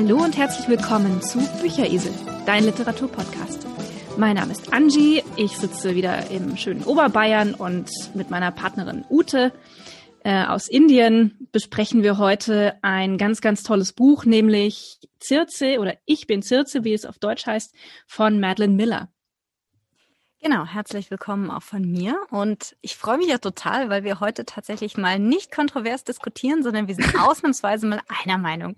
Hallo und herzlich willkommen zu Bücheresel, dein Literaturpodcast. Mein Name ist Angie, ich sitze wieder im schönen Oberbayern und mit meiner Partnerin Ute äh, aus Indien besprechen wir heute ein ganz, ganz tolles Buch, nämlich Circe oder Ich bin Circe, wie es auf Deutsch heißt, von Madeline Miller. Genau, herzlich willkommen auch von mir. Und ich freue mich ja total, weil wir heute tatsächlich mal nicht kontrovers diskutieren, sondern wir sind ausnahmsweise mal einer Meinung.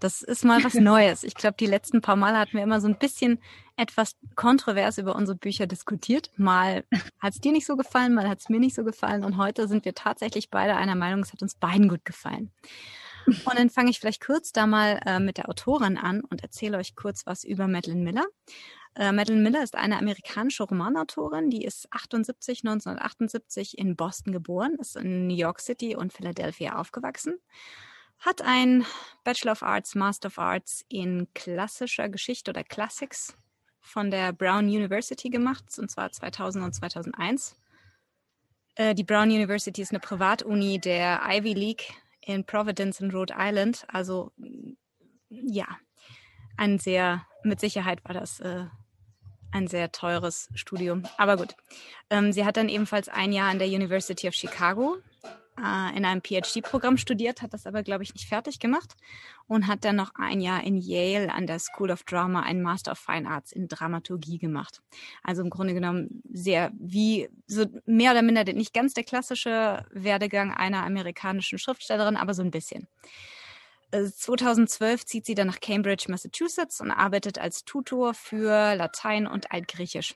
Das ist mal was Neues. Ich glaube, die letzten paar Mal hatten wir immer so ein bisschen etwas kontrovers über unsere Bücher diskutiert. Mal hat es dir nicht so gefallen, mal hat es mir nicht so gefallen. Und heute sind wir tatsächlich beide einer Meinung, es hat uns beiden gut gefallen. Und dann fange ich vielleicht kurz da mal äh, mit der Autorin an und erzähle euch kurz was über Madeline Miller. Äh, Madeline Miller ist eine amerikanische Romanautorin, die ist 78, 1978 in Boston geboren, ist in New York City und Philadelphia aufgewachsen, hat ein Bachelor of Arts, Master of Arts in klassischer Geschichte oder Classics von der Brown University gemacht, und zwar 2000 und 2001. Äh, die Brown University ist eine Privatuni der Ivy League in Providence in Rhode Island. Also ja, ein sehr, mit Sicherheit war das äh, ein sehr teures Studium. Aber gut. Ähm, sie hat dann ebenfalls ein Jahr an der University of Chicago äh, in einem PhD-Programm studiert, hat das aber, glaube ich, nicht fertig gemacht und hat dann noch ein Jahr in Yale an der School of Drama einen Master of Fine Arts in Dramaturgie gemacht. Also im Grunde genommen sehr wie so mehr oder minder nicht ganz der klassische Werdegang einer amerikanischen Schriftstellerin, aber so ein bisschen. 2012 äh, zieht sie dann nach Cambridge, Massachusetts und arbeitet als Tutor für Latein und Altgriechisch.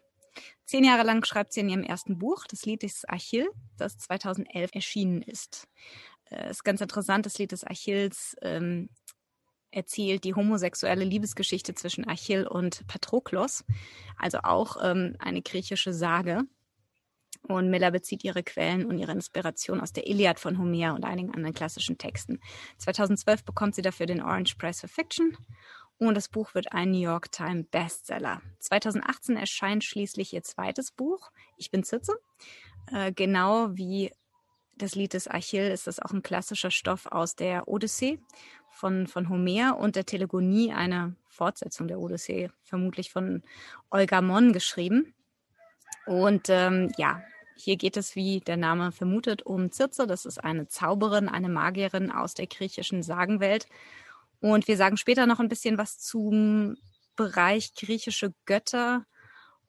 Zehn Jahre lang schreibt sie in ihrem ersten Buch, das Lied des Achill, das 2011 erschienen ist. Es äh, ist ganz interessant, das Lied des Achilles ähm, erzählt die homosexuelle Liebesgeschichte zwischen Achill und Patroklos, also auch ähm, eine griechische Sage. Und Miller bezieht ihre Quellen und ihre Inspiration aus der Iliad von Homer und einigen anderen klassischen Texten. 2012 bekommt sie dafür den Orange Prize for Fiction und das Buch wird ein New York Times Bestseller. 2018 erscheint schließlich ihr zweites Buch, Ich bin Zitze. Äh, genau wie das Lied des Achill ist das auch ein klassischer Stoff aus der Odyssee von, von Homer und der Telegonie, eine Fortsetzung der Odyssee, vermutlich von Olga Mon geschrieben. Und ähm, ja, hier geht es, wie der Name vermutet, um Circe. Das ist eine Zauberin, eine Magierin aus der griechischen Sagenwelt. Und wir sagen später noch ein bisschen was zum Bereich griechische Götter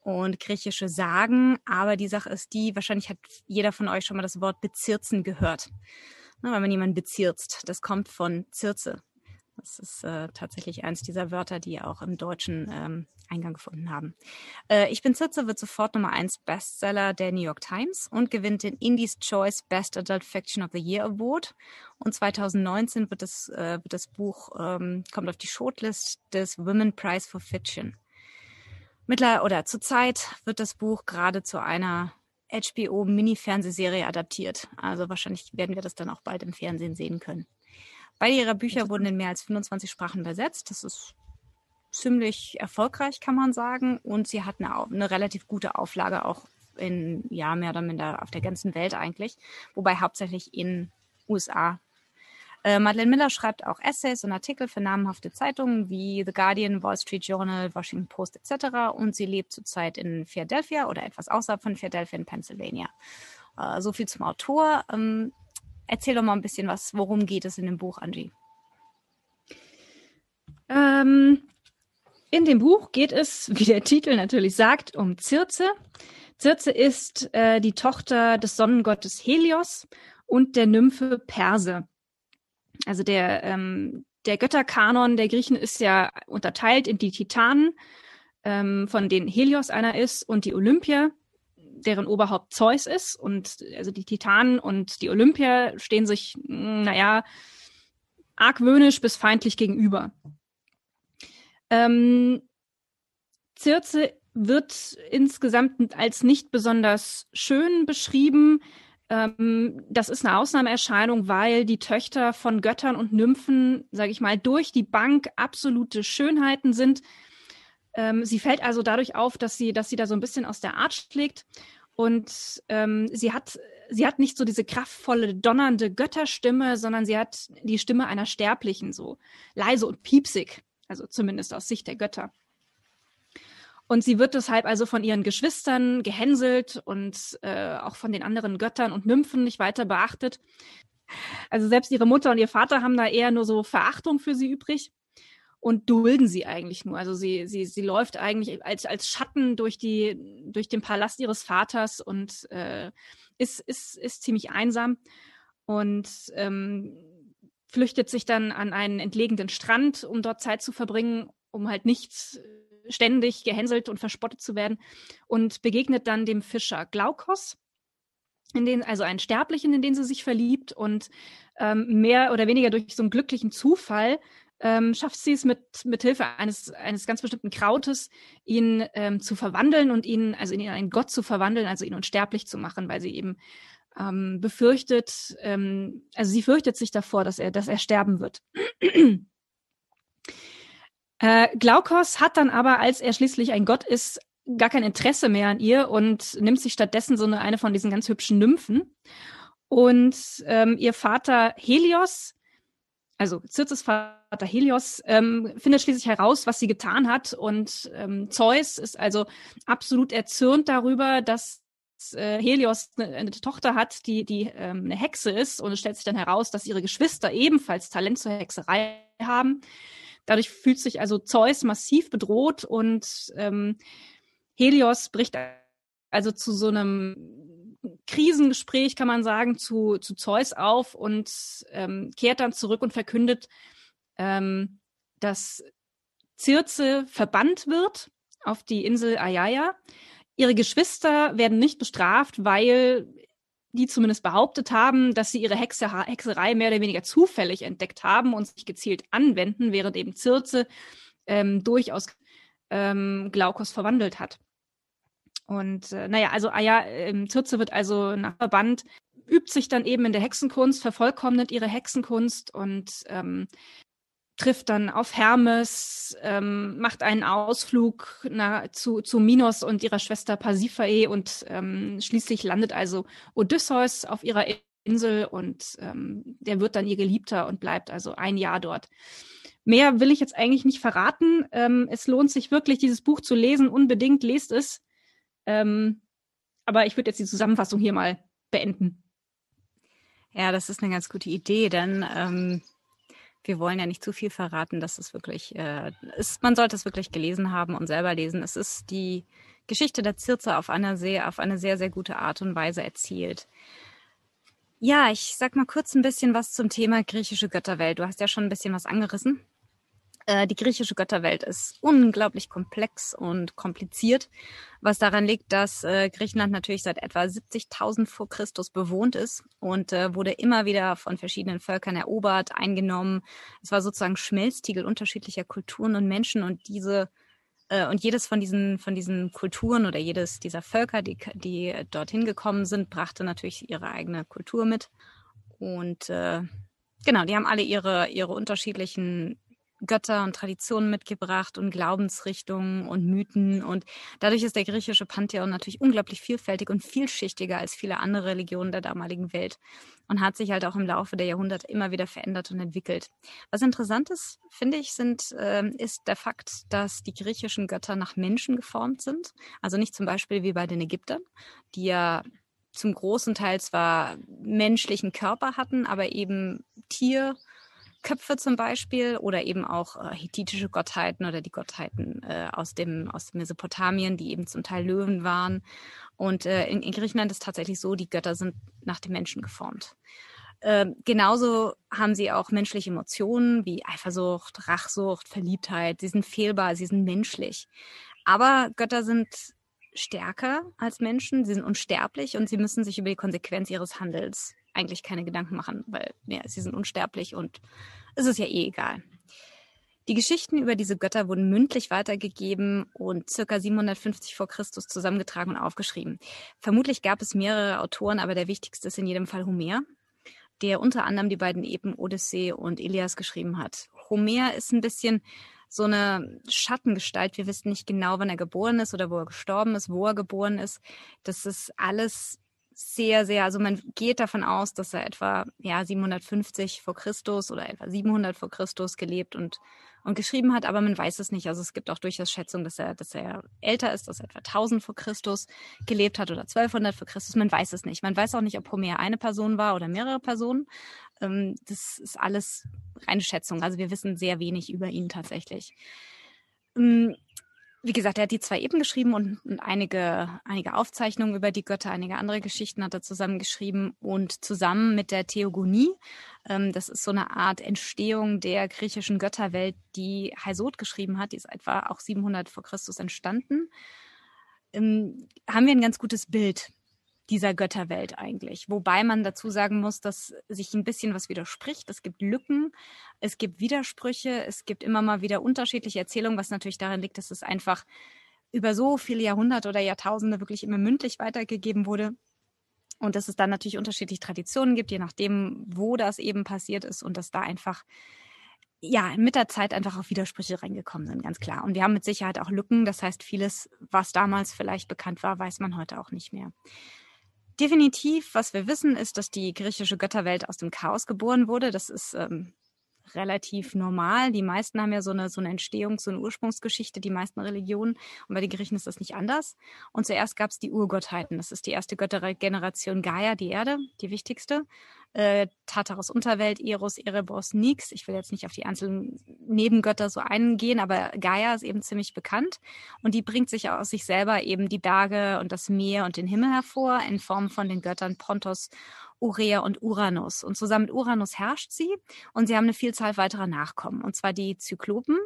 und griechische Sagen. Aber die Sache ist die, wahrscheinlich hat jeder von euch schon mal das Wort bezirzen gehört. Ne, wenn man jemanden bezirzt, das kommt von Circe. Das ist äh, tatsächlich eins dieser Wörter, die auch im Deutschen ähm, Eingang gefunden haben. Äh, ich bin Zitze wird sofort Nummer 1 Bestseller der New York Times und gewinnt den Indies Choice Best Adult Fiction of the Year Award. Und 2019 wird das, äh, wird das Buch, ähm, kommt auf die Shortlist des Women Prize for Fiction. Mittler oder zurzeit wird das Buch gerade zu einer HBO Mini-Fernsehserie adaptiert. Also wahrscheinlich werden wir das dann auch bald im Fernsehen sehen können. Beide ihrer Bücher wurden in mehr als 25 Sprachen übersetzt. Das ist ziemlich erfolgreich, kann man sagen. Und sie hat eine, eine relativ gute Auflage auch in, ja, mehr oder minder auf der ganzen Welt eigentlich. Wobei hauptsächlich in USA. Äh, Madeleine Miller schreibt auch Essays und Artikel für namhafte Zeitungen wie The Guardian, Wall Street Journal, Washington Post etc. Und sie lebt zurzeit in Philadelphia oder etwas außerhalb von Philadelphia in Pennsylvania. Äh, so viel zum Autor. Ähm, Erzähl doch mal ein bisschen was, worum geht es in dem Buch, Angie? Ähm, in dem Buch geht es, wie der Titel natürlich sagt, um Circe. Circe ist äh, die Tochter des Sonnengottes Helios und der Nymphe Perse. Also der, ähm, der Götterkanon der Griechen ist ja unterteilt in die Titanen, ähm, von denen Helios einer ist, und die Olympier, deren Oberhaupt Zeus ist. Und also die Titanen und die Olympier stehen sich, hm, naja, argwöhnisch bis feindlich gegenüber. Ähm, Circe wird insgesamt als nicht besonders schön beschrieben. Ähm, das ist eine Ausnahmeerscheinung, weil die Töchter von Göttern und Nymphen, sage ich mal, durch die Bank absolute Schönheiten sind. Ähm, sie fällt also dadurch auf, dass sie, dass sie da so ein bisschen aus der Art schlägt. Und ähm, sie hat, sie hat nicht so diese kraftvolle, donnernde Götterstimme, sondern sie hat die Stimme einer Sterblichen, so leise und piepsig. also zumindest aus Sicht der Götter. Und sie wird deshalb also von ihren Geschwistern gehänselt und äh, auch von den anderen Göttern und Nymphen nicht weiter beachtet. Also selbst ihre Mutter und ihr Vater haben da eher nur so Verachtung für sie übrig und dulden sie eigentlich nur. Also sie, sie, sie läuft eigentlich als, als Schatten durch, die, durch den Palast ihres Vaters und äh, ist, ist, ist ziemlich einsam und ähm, flüchtet sich dann an einen entlegenen Strand, um dort Zeit zu verbringen, um halt nicht ständig gehänselt und verspottet zu werden und begegnet dann dem Fischer Glaukos, in den, also einen Sterblichen, in den sie sich verliebt und ähm, mehr oder weniger durch so einen glücklichen Zufall ähm, schafft sie es mit, mit Hilfe eines, eines ganz bestimmten Krautes, ihn ähm, zu verwandeln und ihn, also in einen Gott zu verwandeln, also ihn unsterblich zu machen, weil sie eben ähm, befürchtet, ähm, also sie fürchtet sich davor, dass er, dass er sterben wird. äh, Glaukos hat dann aber, als er schließlich ein Gott ist, gar kein Interesse mehr an ihr und nimmt sich stattdessen so eine, eine von diesen ganz hübschen Nymphen. Und ähm, ihr Vater Helios, also Zirzes Vater Helios, ähm, findet schließlich heraus, was sie getan hat. Und ähm, Zeus ist also absolut erzürnt darüber, dass äh, Helios eine, eine, Tochter hat, die, die ähm, eine Hexe ist. Und es stellt sich dann heraus, dass ihre Geschwister ebenfalls Talent zur Hexerei haben. Dadurch fühlt sich also Zeus massiv bedroht und ähm, Helios bricht also zu so einem Krisengespräch, kann man sagen, zu, zu Zeus auf und ähm, kehrt dann zurück und verkündet, ähm, dass Circe verbannt wird auf die Insel Ayaya. Ihre Geschwister werden nicht bestraft, weil die zumindest behauptet haben, dass sie ihre Hexe Hexerei mehr oder weniger zufällig entdeckt haben und sich gezielt anwenden, während eben Circe ähm, durchaus ähm, Glaukos verwandelt hat. Und äh, naja, also ah ja, ähm, Circe wird also nach Verband, übt sich dann eben in der Hexenkunst, vervollkommnet ihre Hexenkunst und ähm, trifft dann auf Hermes, ähm, macht einen Ausflug na, zu, zu Minos und ihrer Schwester Pasiphae und ähm, schließlich landet also Odysseus auf ihrer Insel und ähm, der wird dann ihr Geliebter und bleibt also ein Jahr dort. Mehr will ich jetzt eigentlich nicht verraten. Ähm, es lohnt sich wirklich, dieses Buch zu lesen. Unbedingt lest es. Ähm, aber ich würde jetzt die Zusammenfassung hier mal beenden. Ja, das ist eine ganz gute Idee, denn ähm, wir wollen ja nicht zu viel verraten, dass es wirklich äh, ist. Man sollte es wirklich gelesen haben und selber lesen. Es ist die Geschichte der Zirze auf eine sehr, auf eine sehr, sehr gute Art und Weise erzählt. Ja, ich sag mal kurz ein bisschen was zum Thema griechische Götterwelt. Du hast ja schon ein bisschen was angerissen. Äh, die griechische Götterwelt ist unglaublich komplex und kompliziert, was daran liegt, dass äh, Griechenland natürlich seit etwa 70.000 vor Christus bewohnt ist und äh, wurde immer wieder von verschiedenen Völkern erobert, eingenommen. Es war sozusagen Schmelztiegel unterschiedlicher Kulturen und Menschen und diese und jedes von diesen, von diesen Kulturen oder jedes dieser Völker, die, die dorthin gekommen sind, brachte natürlich ihre eigene Kultur mit. Und äh, genau, die haben alle ihre, ihre unterschiedlichen Götter und Traditionen mitgebracht und Glaubensrichtungen und Mythen. Und dadurch ist der griechische Pantheon natürlich unglaublich vielfältig und vielschichtiger als viele andere Religionen der damaligen Welt und hat sich halt auch im Laufe der Jahrhunderte immer wieder verändert und entwickelt. Was interessant ist, finde ich, sind, äh, ist der Fakt, dass die griechischen Götter nach Menschen geformt sind. Also nicht zum Beispiel wie bei den Ägyptern, die ja zum großen Teil zwar menschlichen Körper hatten, aber eben Tier, Köpfe zum Beispiel oder eben auch äh, hethitische Gottheiten oder die Gottheiten äh, aus, dem, aus Mesopotamien, die eben zum Teil Löwen waren. Und äh, in, in Griechenland ist tatsächlich so, die Götter sind nach dem Menschen geformt. Ähm, genauso haben sie auch menschliche Emotionen wie Eifersucht, Rachsucht, Verliebtheit. Sie sind fehlbar, sie sind menschlich. Aber Götter sind stärker als Menschen, sie sind unsterblich und sie müssen sich über die Konsequenz ihres Handels eigentlich keine Gedanken machen, weil ja, sie sind unsterblich und es ist ja eh egal. Die Geschichten über diese Götter wurden mündlich weitergegeben und circa 750 vor Christus zusammengetragen und aufgeschrieben. Vermutlich gab es mehrere Autoren, aber der wichtigste ist in jedem Fall Homer, der unter anderem die beiden Epen Odyssee und Ilias geschrieben hat. Homer ist ein bisschen so eine Schattengestalt. Wir wissen nicht genau, wann er geboren ist oder wo er gestorben ist, wo er geboren ist. Das ist alles sehr, sehr, also man geht davon aus, dass er etwa ja 750 vor Christus oder etwa 700 vor Christus gelebt und und geschrieben hat, aber man weiß es nicht. Also es gibt auch durchaus Schätzungen, dass er, dass er älter ist, dass er etwa 1000 vor Christus gelebt hat oder 1200 vor Christus. Man weiß es nicht. Man weiß auch nicht, ob Homer eine Person war oder mehrere Personen. Ähm, das ist alles reine Schätzung. Also wir wissen sehr wenig über ihn tatsächlich. Wie gesagt, er hat die zwei Eben geschrieben und, und, einige, einige Aufzeichnungen über die Götter, einige andere Geschichten hat er zusammengeschrieben und zusammen mit der Theogonie, ähm, das ist so eine Art Entstehung der griechischen Götterwelt, die Hesod geschrieben hat, die ist etwa auch 700 vor Christus entstanden, ähm, haben wir ein ganz gutes Bild dieser Götterwelt eigentlich. Wobei man dazu sagen muss, dass sich ein bisschen was widerspricht. Es gibt Lücken, es gibt Widersprüche, es gibt immer mal wieder unterschiedliche Erzählungen, was natürlich daran liegt, dass es einfach über so viele Jahrhunderte oder Jahrtausende wirklich immer mündlich weitergegeben wurde. Und dass es dann natürlich unterschiedliche Traditionen gibt, je nachdem, wo das eben passiert ist und dass da einfach ja, mit der Zeit einfach auch Widersprüche reingekommen sind, ganz klar. Und wir haben mit Sicherheit auch Lücken. Das heißt, vieles, was damals vielleicht bekannt war, weiß man heute auch nicht mehr. Definitiv, was wir wissen, ist, dass die griechische Götterwelt aus dem Chaos geboren wurde. Das ist ähm, relativ normal. Die meisten haben ja so eine, so eine Entstehungs- so eine Ursprungsgeschichte, die meisten Religionen. Und bei den Griechen ist das nicht anders. Und zuerst gab es die Urgottheiten. Das ist die erste Göttergeneration Gaia, die Erde, die wichtigste äh, Tartaros Unterwelt, Eros, Erebos, Nix. Ich will jetzt nicht auf die einzelnen Nebengötter so eingehen, aber Gaia ist eben ziemlich bekannt und die bringt sich aus sich selber eben die Berge und das Meer und den Himmel hervor in Form von den Göttern Pontos, Urea und Uranus. Und zusammen mit Uranus herrscht sie und sie haben eine Vielzahl weiterer Nachkommen, und zwar die Zyklopen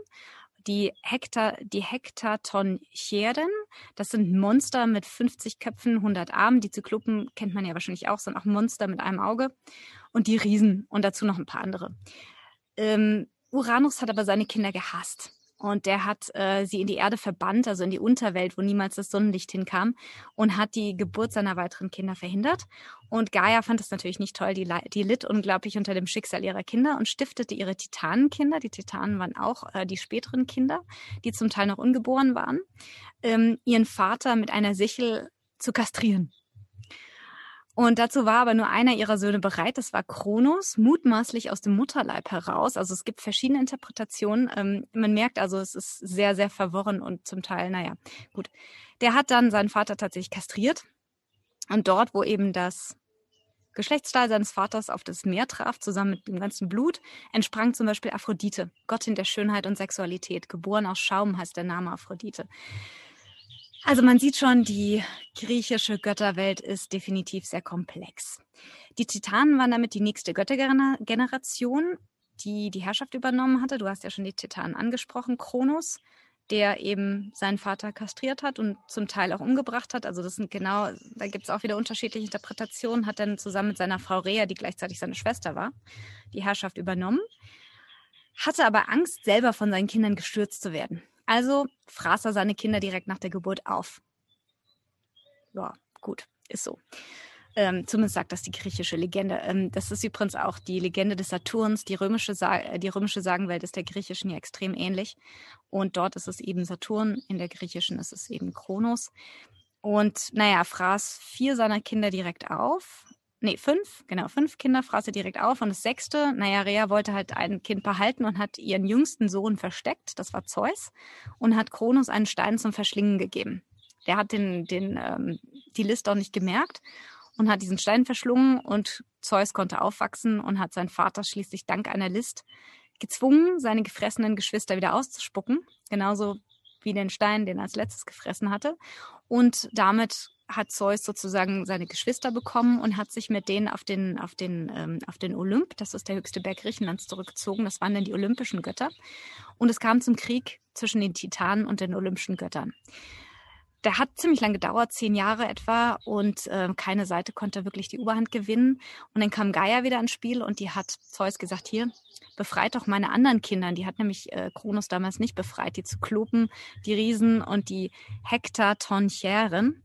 die Hektar, die Hektatoncheren. Das sind Monster mit 50 Köpfen, 100 Armen. Die Zyklopen kennt man ja wahrscheinlich auch, sind auch Monster mit einem Auge. Und die Riesen und dazu noch ein paar andere. Ähm, Uranus hat aber seine Kinder gehasst. Und der hat äh, sie in die Erde verbannt, also in die Unterwelt, wo niemals das Sonnenlicht hinkam, und hat die Geburt seiner weiteren Kinder verhindert. Und Gaia fand es natürlich nicht toll, die, die litt unglaublich unter dem Schicksal ihrer Kinder und stiftete ihre Titanenkinder, die Titanen waren auch äh, die späteren Kinder, die zum Teil noch ungeboren waren, ähm, ihren Vater mit einer Sichel zu kastrieren. Und dazu war aber nur einer ihrer Söhne bereit, das war Kronos, mutmaßlich aus dem Mutterleib heraus. Also es gibt verschiedene Interpretationen. Ähm, man merkt also, es ist sehr, sehr verworren und zum Teil, naja, gut. Der hat dann seinen Vater tatsächlich kastriert. Und dort, wo eben das Geschlechtsteil seines Vaters auf das Meer traf, zusammen mit dem ganzen Blut, entsprang zum Beispiel Aphrodite, Gottin der Schönheit und Sexualität. Geboren aus Schaum heißt der Name Aphrodite. Also man sieht schon, die griechische Götterwelt ist definitiv sehr komplex. Die Titanen waren damit die nächste Göttergeneration, die die Herrschaft übernommen hatte. Du hast ja schon die Titanen angesprochen. Kronos, der eben seinen Vater kastriert hat und zum Teil auch umgebracht hat. Also das sind genau, da gibt es auch wieder unterschiedliche Interpretationen, hat dann zusammen mit seiner Frau Rea, die gleichzeitig seine Schwester war, die Herrschaft übernommen, hatte aber Angst, selber von seinen Kindern gestürzt zu werden. Also fraß er seine Kinder direkt nach der Geburt auf. Ja, gut, ist so. Ähm, zumindest sagt das die griechische Legende. Ähm, das ist übrigens auch die Legende des Saturns. Die römische, äh, die römische Sagenwelt ist der griechischen ja extrem ähnlich. Und dort ist es eben Saturn, in der griechischen ist es eben Kronos. Und naja, fraß vier seiner Kinder direkt auf nee, fünf, genau, fünf Kinder fraß er direkt auf. Und das sechste, naja, Rea wollte halt ein Kind behalten und hat ihren jüngsten Sohn versteckt, das war Zeus, und hat Kronos einen Stein zum Verschlingen gegeben. Der hat den, den, ähm, die List auch nicht gemerkt und hat diesen Stein verschlungen und Zeus konnte aufwachsen und hat seinen Vater schließlich dank einer List gezwungen, seine gefressenen Geschwister wieder auszuspucken, genauso wie den Stein, den er als letztes gefressen hatte. Und damit hat Zeus sozusagen seine Geschwister bekommen und hat sich mit denen auf den, auf den, ähm, auf den Olymp, das ist der höchste Berg Griechenlands, zurückgezogen. Das waren dann die olympischen Götter. Und es kam zum Krieg zwischen den Titanen und den olympischen Göttern. Der hat ziemlich lange gedauert, zehn Jahre etwa, und äh, keine Seite konnte wirklich die Oberhand gewinnen. Und dann kam Gaia wieder ins Spiel und die hat Zeus gesagt, hier, befreit doch meine anderen Kinder. Die hat nämlich äh, Kronos damals nicht befreit, die Zyklopen, die Riesen und die Hektatonchären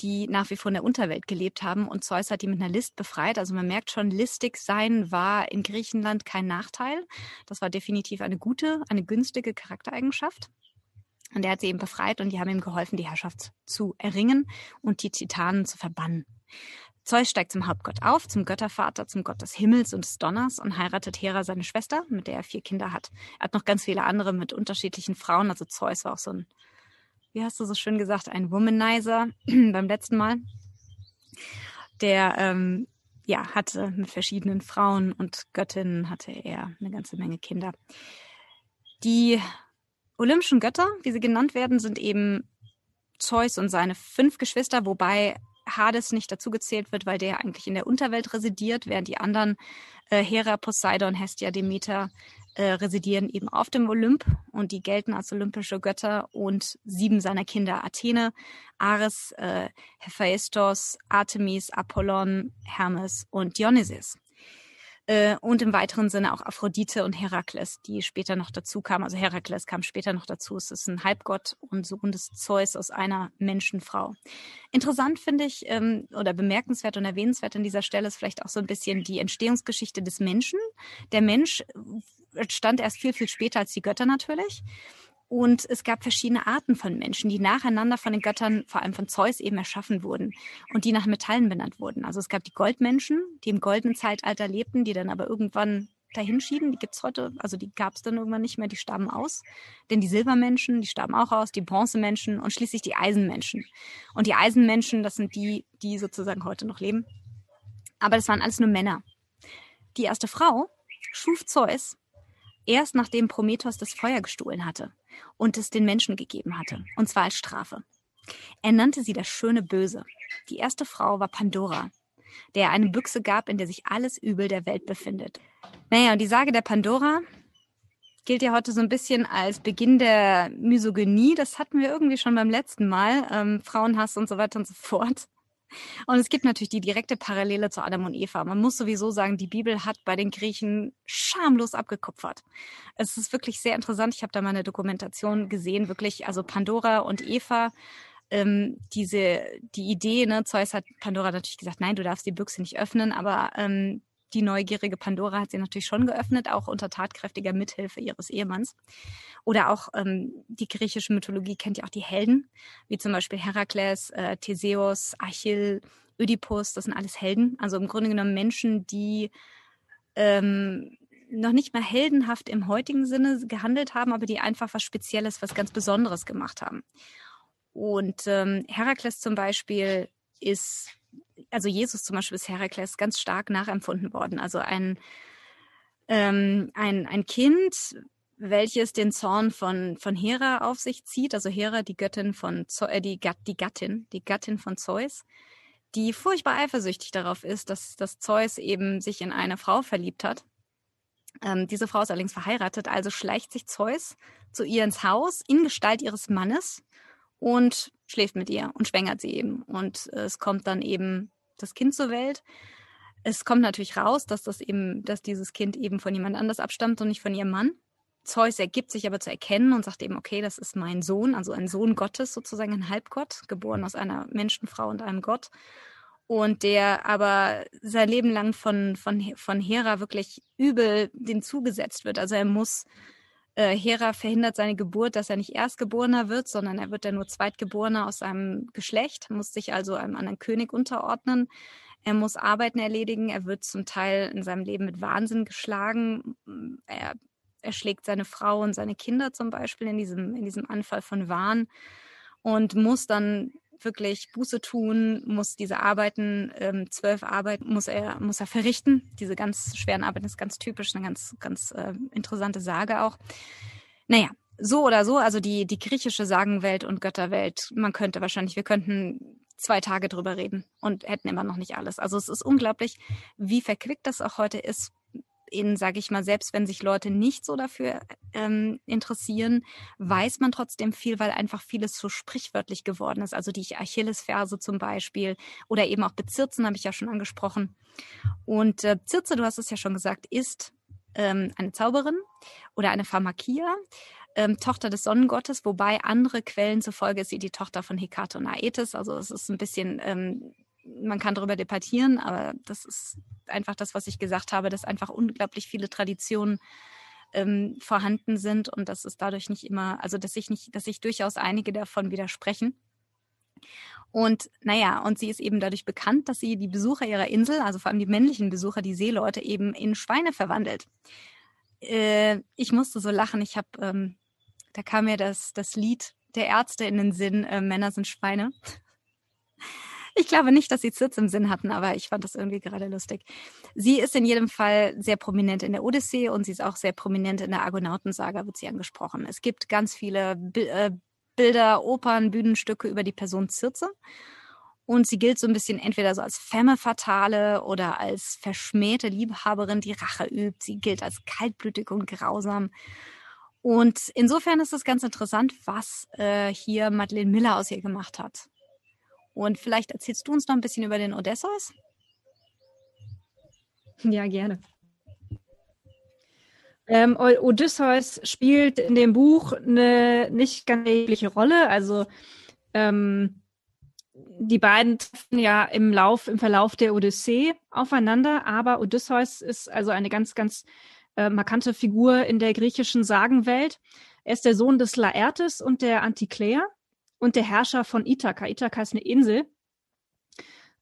die nach wie vor in der Unterwelt gelebt haben und Zeus hat die mit einer List befreit. Also man merkt schon, listig sein war in Griechenland kein Nachteil. Das war definitiv eine gute, eine günstige Charaktereigenschaft. Und er hat sie eben befreit und die haben ihm geholfen, die Herrschaft zu erringen und die Titanen zu verbannen. Zeus steigt zum Hauptgott auf, zum Göttervater, zum Gott des Himmels und des Donners und heiratet Hera, seine Schwester, mit der er vier Kinder hat. Er hat noch ganz viele andere mit unterschiedlichen Frauen. Also Zeus war auch so ein, wie hast du so schön gesagt, ein Womanizer beim letzten Mal. Der ähm, ja, hatte mit verschiedenen Frauen und Göttinnen hatte er eine ganze Menge Kinder. Die olympischen Götter, wie sie genannt werden, sind eben Zeus und seine fünf Geschwister, wobei Hades nicht dazugezählt wird, weil der eigentlich in der Unterwelt residiert, während die anderen äh, Hera, Poseidon, Hestia, Demeter äh, residieren eben auf dem Olymp und die gelten als olympische Götter und sieben seiner Kinder Athene, Ares, äh, Hephaistos, Artemis, Apollon, Hermes und Dionysus. Äh, und im weiteren Sinne auch Aphrodite und Herakles, die später noch dazu kamen. Also Herakles kam später noch dazu. Es ist ein Halbgott und Sohn des Zeus aus einer Menschenfrau. Interessant finde ich ähm, oder bemerkenswert und erwähnenswert an dieser Stelle ist vielleicht auch so ein bisschen die Entstehungsgeschichte des Menschen. Der Mensch stand erst viel, viel später als die Götter natürlich. Und es gab verschiedene Arten von Menschen, die nacheinander von den Göttern, vor allem von Zeus, eben erschaffen wurden und die nach Metallen benannt wurden. Also es gab die Goldmenschen, die im goldenen Zeitalter lebten, die dann aber irgendwann dahinschieben. Die gibt's heute, also die gab's dann irgendwann nicht mehr, die starben aus. Denn die Silbermenschen, die starben auch aus, die Bronzemenschen und schließlich die Eisenmenschen. Und die Eisenmenschen, das sind die, die sozusagen heute noch leben. Aber das waren alles nur Männer. Die erste Frau schuf Zeus erst nachdem Prometheus das Feuer gestohlen hatte und es den Menschen gegeben hatte, und zwar als Strafe. Er nannte sie das schöne Böse. Die erste Frau war Pandora, der er eine Büchse gab, in der sich alles Übel der Welt befindet. Naja, und die Sage der Pandora gilt ja heute so ein bisschen als Beginn der Misogynie. Das hatten wir irgendwie schon beim letzten Mal. Ähm, Frauenhass und so weiter und so fort. Und es gibt natürlich die direkte Parallele zu Adam und Eva. Man muss sowieso sagen, die Bibel hat bei den Griechen schamlos abgekupfert. Es ist wirklich sehr interessant. Ich habe da mal eine Dokumentation gesehen, wirklich, also Pandora und Eva, ähm, diese, die Idee, ne, Zeus hat Pandora natürlich gesagt, nein, du darfst die Büchse nicht öffnen, aber ähm, die neugierige Pandora hat sie natürlich schon geöffnet, auch unter tatkräftiger Mithilfe ihres Ehemanns. Oder auch ähm, die griechische Mythologie kennt ja auch die Helden, wie zum Beispiel Herakles, äh, Theseus, Achill, Ödipus, das sind alles Helden. Also im Grunde genommen Menschen, die ähm, noch nicht mal heldenhaft im heutigen Sinne gehandelt haben, aber die einfach was Spezielles, was ganz Besonderes gemacht haben. Und ähm, Herakles zum Beispiel ist also Jesus zum Beispiel ist Herakles ganz stark nachempfunden worden. Also ein, ähm, ein, ein Kind, welches den Zorn von, von Hera auf sich zieht, also Hera, die Göttin von äh, die, die Gattin, die Gattin von Zeus, die furchtbar eifersüchtig darauf ist, dass, dass Zeus eben sich in eine Frau verliebt hat. Ähm, diese Frau ist allerdings verheiratet, also schleicht sich Zeus zu ihr ins Haus in Gestalt ihres Mannes und schläft mit ihr und schwängert sie eben. Und äh, es kommt dann eben das Kind zur Welt. Es kommt natürlich raus, dass das eben, dass dieses Kind eben von jemand anders abstammt und nicht von ihrem Mann. Zeus ergibt sich aber zu erkennen und sagt eben, okay, das ist mein Sohn, also ein Sohn Gottes, sozusagen ein Halbgott, geboren aus einer Menschenfrau und einem Gott. Und der aber sein Leben lang von, von, von Hera wirklich übel dem zugesetzt wird. Also er muss äh, Hera verhindert seine Geburt, dass er nicht Erstgeborener wird, sondern er wird dann nur Zweitgeborener aus seinem Geschlecht, muss sich also einem anderen König unterordnen. Er muss Arbeiten erledigen. Er wird zum Teil in seinem Leben mit Wahnsinn geschlagen. Er, er schlägt seine Frau und seine Kinder zum Beispiel in diesem, in diesem Anfall von Wahn und muss dann wirklich Buße tun, muss diese Arbeiten, ähm, zwölf Arbeiten muss er, muss er verrichten. Diese ganz schweren Arbeiten ist ganz typisch, eine ganz, ganz äh, interessante Sage auch. Naja, so oder so, also die, die griechische Sagenwelt und Götterwelt, man könnte wahrscheinlich, wir könnten zwei Tage drüber reden und hätten immer noch nicht alles. Also es ist unglaublich, wie verquickt das auch heute ist, in, sage ich mal, selbst wenn sich Leute nicht so dafür ähm, interessieren, weiß man trotzdem viel, weil einfach vieles so sprichwörtlich geworden ist. Also die Achillesferse zum Beispiel oder eben auch Bezirzen habe ich ja schon angesprochen. Und äh, Zirze, du hast es ja schon gesagt, ist ähm, eine Zauberin oder eine Pharmakia. Ähm, Tochter des Sonnengottes, wobei andere Quellen zufolge ist sie die Tochter von Hekato und Aetes. Also es ist ein bisschen ähm, man kann darüber debattieren, aber das ist einfach das, was ich gesagt habe, dass einfach unglaublich viele Traditionen ähm, vorhanden sind und dass es dadurch nicht immer, also dass sich nicht, dass sich durchaus einige davon widersprechen. Und naja, und sie ist eben dadurch bekannt, dass sie die Besucher ihrer Insel, also vor allem die männlichen Besucher, die Seeleute, eben in Schweine verwandelt. Äh, ich musste so lachen. Ich habe, ähm, da kam mir das, das Lied der Ärzte in den Sinn, äh, Männer sind Schweine. Ich glaube nicht, dass sie Zitz im Sinn hatten, aber ich fand das irgendwie gerade lustig. Sie ist in jedem Fall sehr prominent in der Odyssee und sie ist auch sehr prominent in der Argonautensaga, wird sie angesprochen. Es gibt ganz viele äh, Bilder, Opern, Bühnenstücke über die Person Circe. Und sie gilt so ein bisschen entweder so als Femme fatale oder als verschmähte Liebhaberin, die Rache übt. Sie gilt als kaltblütig und grausam. Und insofern ist es ganz interessant, was äh, hier Madeleine Miller aus ihr gemacht hat. Und vielleicht erzählst du uns noch ein bisschen über den Odysseus? Ja, gerne. Ähm, Odysseus spielt in dem Buch eine nicht ganz erhebliche Rolle. Also ähm, die beiden treffen ja im Lauf, im Verlauf der Odyssee aufeinander, aber Odysseus ist also eine ganz, ganz äh, markante Figur in der griechischen Sagenwelt. Er ist der Sohn des Laertes und der Antiklea und der Herrscher von Ithaka. Ithaka ist eine Insel.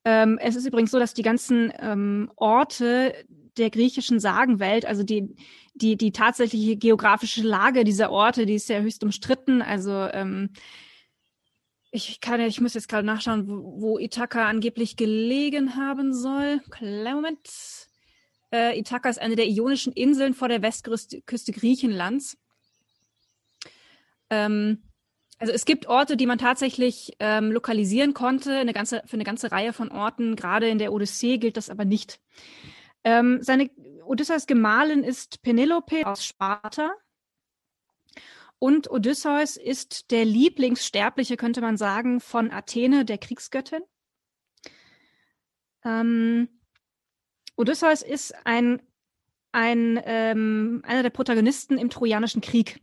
Ähm, es ist übrigens so, dass die ganzen ähm, Orte der griechischen Sagenwelt, also die, die, die tatsächliche geografische Lage dieser Orte, die ist ja höchst umstritten. Also ähm, ich kann ich muss jetzt gerade nachschauen, wo, wo Ithaka angeblich gelegen haben soll. Kleinen Moment. Äh, Ithaka ist eine der ionischen Inseln vor der Westküste Griechenlands. Ähm, also es gibt Orte, die man tatsächlich ähm, lokalisieren konnte, eine ganze, für eine ganze Reihe von Orten. Gerade in der Odyssee gilt das aber nicht. Ähm, seine Odysseus Gemahlin ist Penelope aus Sparta. Und Odysseus ist der Lieblingssterbliche, könnte man sagen, von Athene, der Kriegsgöttin. Ähm, Odysseus ist ein, ein, ähm, einer der Protagonisten im Trojanischen Krieg.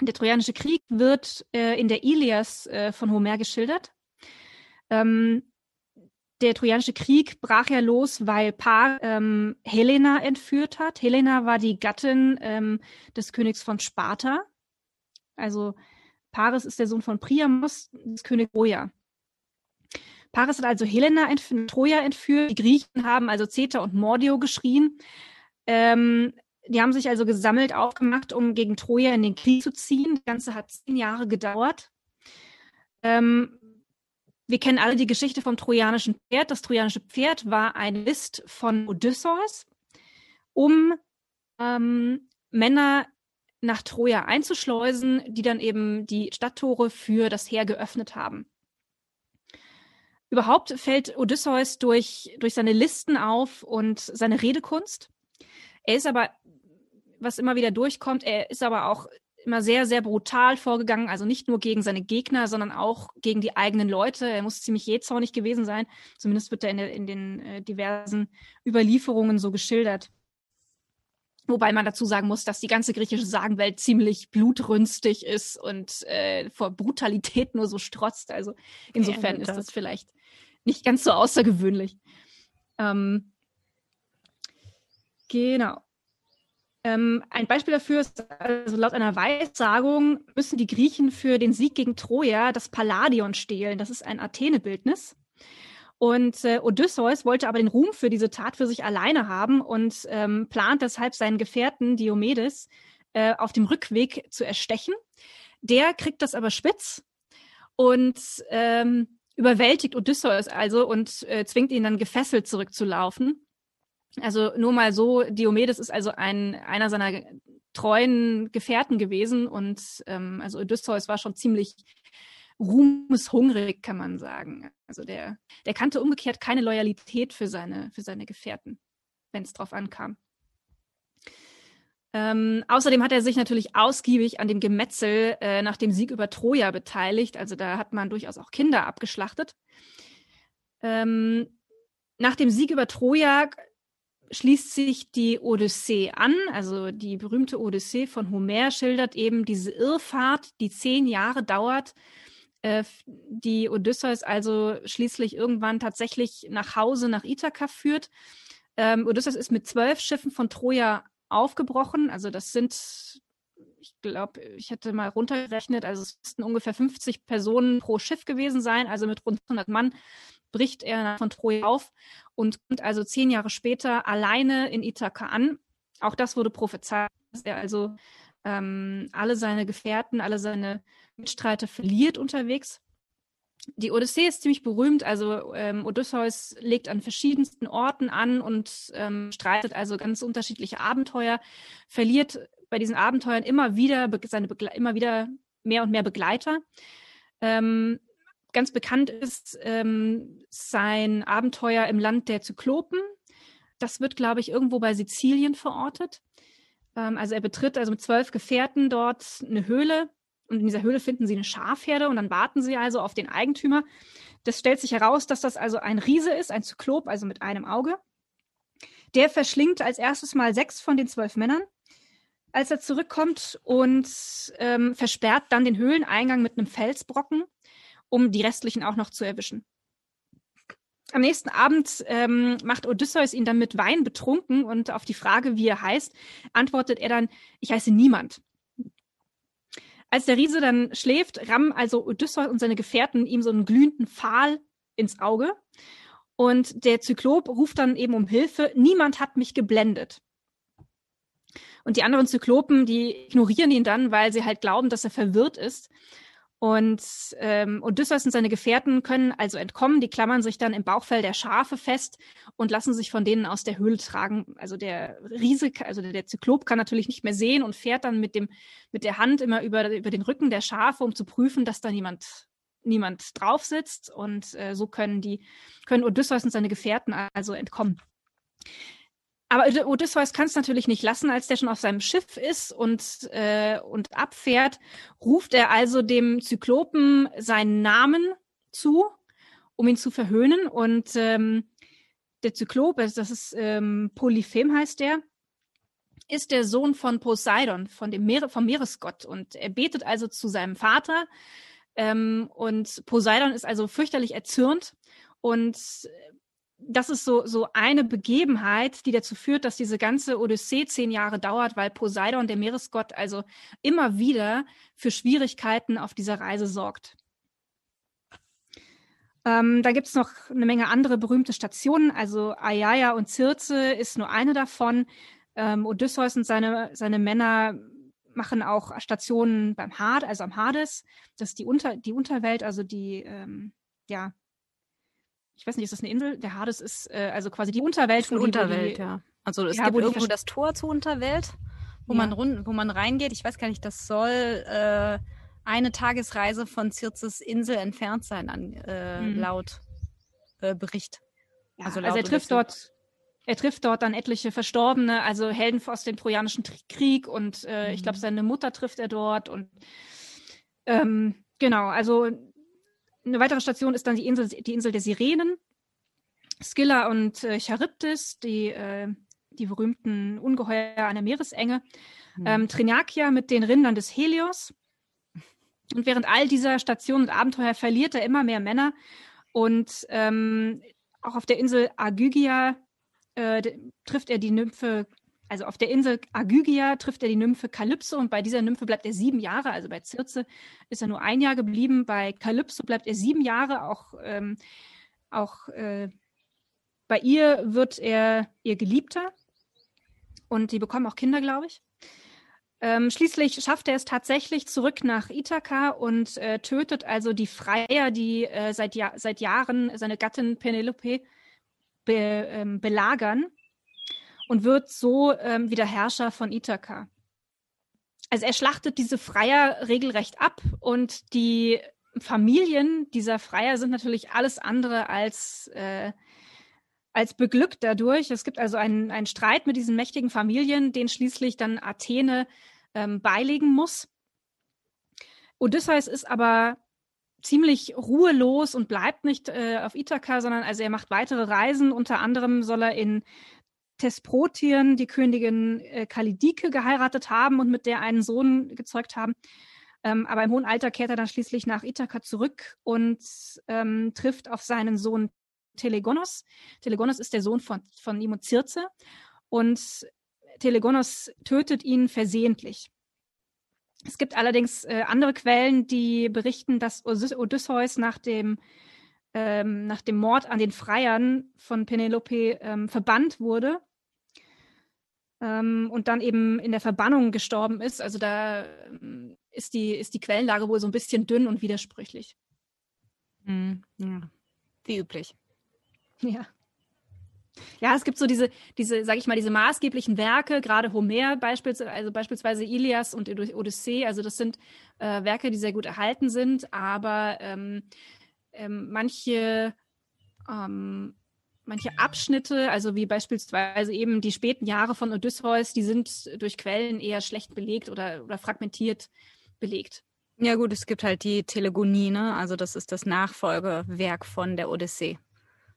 Der Trojanische Krieg wird äh, in der Ilias äh, von Homer geschildert. Ähm, der Trojanische Krieg brach ja los, weil Paar ähm, Helena entführt hat. Helena war die Gattin ähm, des Königs von Sparta. Also Paris ist der Sohn von Priamos, des Königs Troja. Paris hat also Helena entf Troja entführt. Die Griechen haben also Zeta und Mordio geschrien. Ähm, die haben sich also gesammelt, aufgemacht, um gegen Troja in den Krieg zu ziehen. Das Ganze hat zehn Jahre gedauert. Ähm, wir kennen alle die Geschichte vom trojanischen Pferd. Das trojanische Pferd war eine List von Odysseus, um ähm, Männer nach Troja einzuschleusen, die dann eben die Stadttore für das Heer geöffnet haben. Überhaupt fällt Odysseus durch, durch seine Listen auf und seine Redekunst. Er ist aber was immer wieder durchkommt. Er ist aber auch immer sehr, sehr brutal vorgegangen, also nicht nur gegen seine Gegner, sondern auch gegen die eigenen Leute. Er muss ziemlich jähzornig gewesen sein. Zumindest wird er in, der, in den äh, diversen Überlieferungen so geschildert. Wobei man dazu sagen muss, dass die ganze griechische Sagenwelt ziemlich blutrünstig ist und äh, vor Brutalität nur so strotzt. Also insofern ja, ist das vielleicht nicht ganz so außergewöhnlich. Ähm, genau. Ähm, ein Beispiel dafür ist, also laut einer Weissagung müssen die Griechen für den Sieg gegen Troja das Palladion stehlen. Das ist ein Athene-Bildnis. Und äh, Odysseus wollte aber den Ruhm für diese Tat für sich alleine haben und ähm, plant deshalb seinen Gefährten Diomedes äh, auf dem Rückweg zu erstechen. Der kriegt das aber spitz und ähm, überwältigt Odysseus also und äh, zwingt ihn dann gefesselt zurückzulaufen. Also nur mal so, Diomedes ist also ein, einer seiner treuen Gefährten gewesen und ähm, also Odysseus war schon ziemlich ruhmeshungrig, kann man sagen. Also der, der kannte umgekehrt keine Loyalität für seine, für seine Gefährten, wenn es drauf ankam. Ähm, außerdem hat er sich natürlich ausgiebig an dem Gemetzel äh, nach dem Sieg über Troja beteiligt. Also da hat man durchaus auch Kinder abgeschlachtet. Ähm, nach dem Sieg über Troja schließt sich die Odyssee an. Also die berühmte Odyssee von Homer schildert eben diese Irrfahrt, die zehn Jahre dauert, äh, die Odysseus also schließlich irgendwann tatsächlich nach Hause nach Ithaka führt. Ähm, Odysseus ist mit zwölf Schiffen von Troja aufgebrochen. Also das sind ich glaube, ich hätte mal runtergerechnet, also es müssten ungefähr 50 Personen pro Schiff gewesen sein, also mit rund 100 Mann bricht er von Troja auf und kommt also zehn Jahre später alleine in Ithaka an. Auch das wurde prophezeit, dass er also ähm, alle seine Gefährten, alle seine Mitstreiter verliert unterwegs. Die Odyssee ist ziemlich berühmt, also ähm, Odysseus legt an verschiedensten Orten an und ähm, streitet also ganz unterschiedliche Abenteuer, verliert bei diesen Abenteuern immer wieder seine Begle immer wieder mehr und mehr Begleiter. Ähm, ganz bekannt ist ähm, sein Abenteuer im Land der Zyklopen. Das wird, glaube ich, irgendwo bei Sizilien verortet. Ähm, also er betritt also mit zwölf Gefährten dort eine Höhle und in dieser Höhle finden sie eine Schafherde und dann warten sie also auf den Eigentümer. Das stellt sich heraus, dass das also ein Riese ist, ein Zyklop, also mit einem Auge. Der verschlingt als erstes mal sechs von den zwölf Männern, als er zurückkommt und ähm, versperrt dann den Höhleneingang mit einem Felsbrocken, um die restlichen auch noch zu erwischen. Am nächsten Abend ähm, macht Odysseus ihn dann mit Wein betrunken und auf die Frage, wie er heißt, antwortet er dann, ich heiße niemand. Als der Riese dann schläft, rammen also Odysseus und seine Gefährten ihm so einen glühenden Pfahl ins Auge. Und der Zyklop ruft dann eben um Hilfe, niemand hat mich geblendet. Und die anderen Zyklopen, die ignorieren ihn dann, weil sie halt glauben, dass er verwirrt ist. Und ähm, Odysseus und seine Gefährten können also entkommen. Die klammern sich dann im Bauchfell der Schafe fest und lassen sich von denen aus der Höhle tragen. Also der Riese, also der, Zyklop kann natürlich nicht mehr sehen und fährt dann mit dem mit der Hand immer über über den Rücken der Schafe, um zu prüfen, dass da niemand niemand drauf sitzt. Und äh, so können die können Odysseus und seine Gefährten also entkommen. Aber Odysseus kann es natürlich nicht lassen, als der schon auf seinem Schiff ist und, äh, und abfährt, ruft er also dem Zyklopen seinen Namen zu, um ihn zu verhöhnen. Und ähm, der Zyklop, das ist ähm, Polyphem heißt der, ist der Sohn von Poseidon, von dem Meere, vom Meeresgott. Und er betet also zu seinem Vater. Ähm, und Poseidon ist also fürchterlich erzürnt und das ist so, so eine Begebenheit, die dazu führt, dass diese ganze Odyssee zehn Jahre dauert, weil Poseidon, der Meeresgott, also immer wieder für Schwierigkeiten auf dieser Reise sorgt. Ähm, da gibt es noch eine Menge andere berühmte Stationen. Also Aiaia und Circe ist nur eine davon. Ähm, Odysseus und seine, seine Männer machen auch Stationen beim Hades, also am Hades. Das ist die, Unter, die Unterwelt, also die, ähm, ja, ich weiß nicht, ist das eine Insel? Der Hades ist äh, also quasi die Unterwelt. Die, Unterwelt, die, ja. Also es ja, gibt irgendwo das Tor zur Unterwelt, wo ja. man rund, wo man reingeht. Ich weiß gar nicht, das soll äh, eine Tagesreise von Zirzes Insel entfernt sein, an, äh, mhm. laut äh, Bericht. Ja, also, also er trifft dort, er trifft dort dann etliche Verstorbene, also Helden aus dem Trojanischen Krieg und äh, mhm. ich glaube, seine Mutter trifft er dort und ähm, genau, also eine weitere Station ist dann die Insel, die Insel der Sirenen. Scylla und äh, Charybdis, die, äh, die berühmten Ungeheuer an der Meeresenge. Mhm. Ähm, Trinakia mit den Rindern des Helios. Und während all dieser Stationen und Abenteuer verliert er immer mehr Männer. Und ähm, auch auf der Insel Agygia äh, trifft er die Nymphe also auf der Insel Agygia trifft er die Nymphe Kalypso und bei dieser Nymphe bleibt er sieben Jahre. Also bei Circe ist er nur ein Jahr geblieben. Bei Kalypso bleibt er sieben Jahre. Auch, ähm, auch äh, bei ihr wird er ihr Geliebter und die bekommen auch Kinder, glaube ich. Ähm, schließlich schafft er es tatsächlich zurück nach Ithaka und äh, tötet also die Freier, die äh, seit, ja seit Jahren seine Gattin Penelope be ähm, belagern und wird so ähm, wieder Herrscher von Ithaka. Also er schlachtet diese Freier regelrecht ab und die Familien dieser Freier sind natürlich alles andere als, äh, als beglückt dadurch. Es gibt also einen, einen Streit mit diesen mächtigen Familien, den schließlich dann Athene ähm, beilegen muss. Odysseus ist aber ziemlich ruhelos und bleibt nicht äh, auf Ithaka, sondern also er macht weitere Reisen. Unter anderem soll er in Thesprotien die Königin äh, Kalidike geheiratet haben und mit der einen Sohn gezeugt haben. Ähm, aber im hohen Alter kehrt er dann schließlich nach Ithaka zurück und ähm, trifft auf seinen Sohn Telegonos. Telegonos ist der Sohn von, von Circe und Telegonos tötet ihn versehentlich. Es gibt allerdings äh, andere Quellen, die berichten, dass Odysseus nach dem, ähm, nach dem Mord an den Freiern von Penelope ähm, verbannt wurde ähm, und dann eben in der Verbannung gestorben ist. Also da ähm, ist, die, ist die Quellenlage wohl so ein bisschen dünn und widersprüchlich. Mhm. Ja. Wie üblich. Ja. Ja, es gibt so diese, diese, sag ich mal, diese maßgeblichen Werke, gerade Homer beispielsweise, also beispielsweise Ilias und Odyssee. Also das sind äh, Werke, die sehr gut erhalten sind, aber ähm, ähm, manche ähm, manche Abschnitte, also wie beispielsweise eben die späten Jahre von Odysseus, die sind durch Quellen eher schlecht belegt oder, oder fragmentiert belegt. Ja gut, es gibt halt die Telegonie, ne? also das ist das Nachfolgewerk von der Odyssee.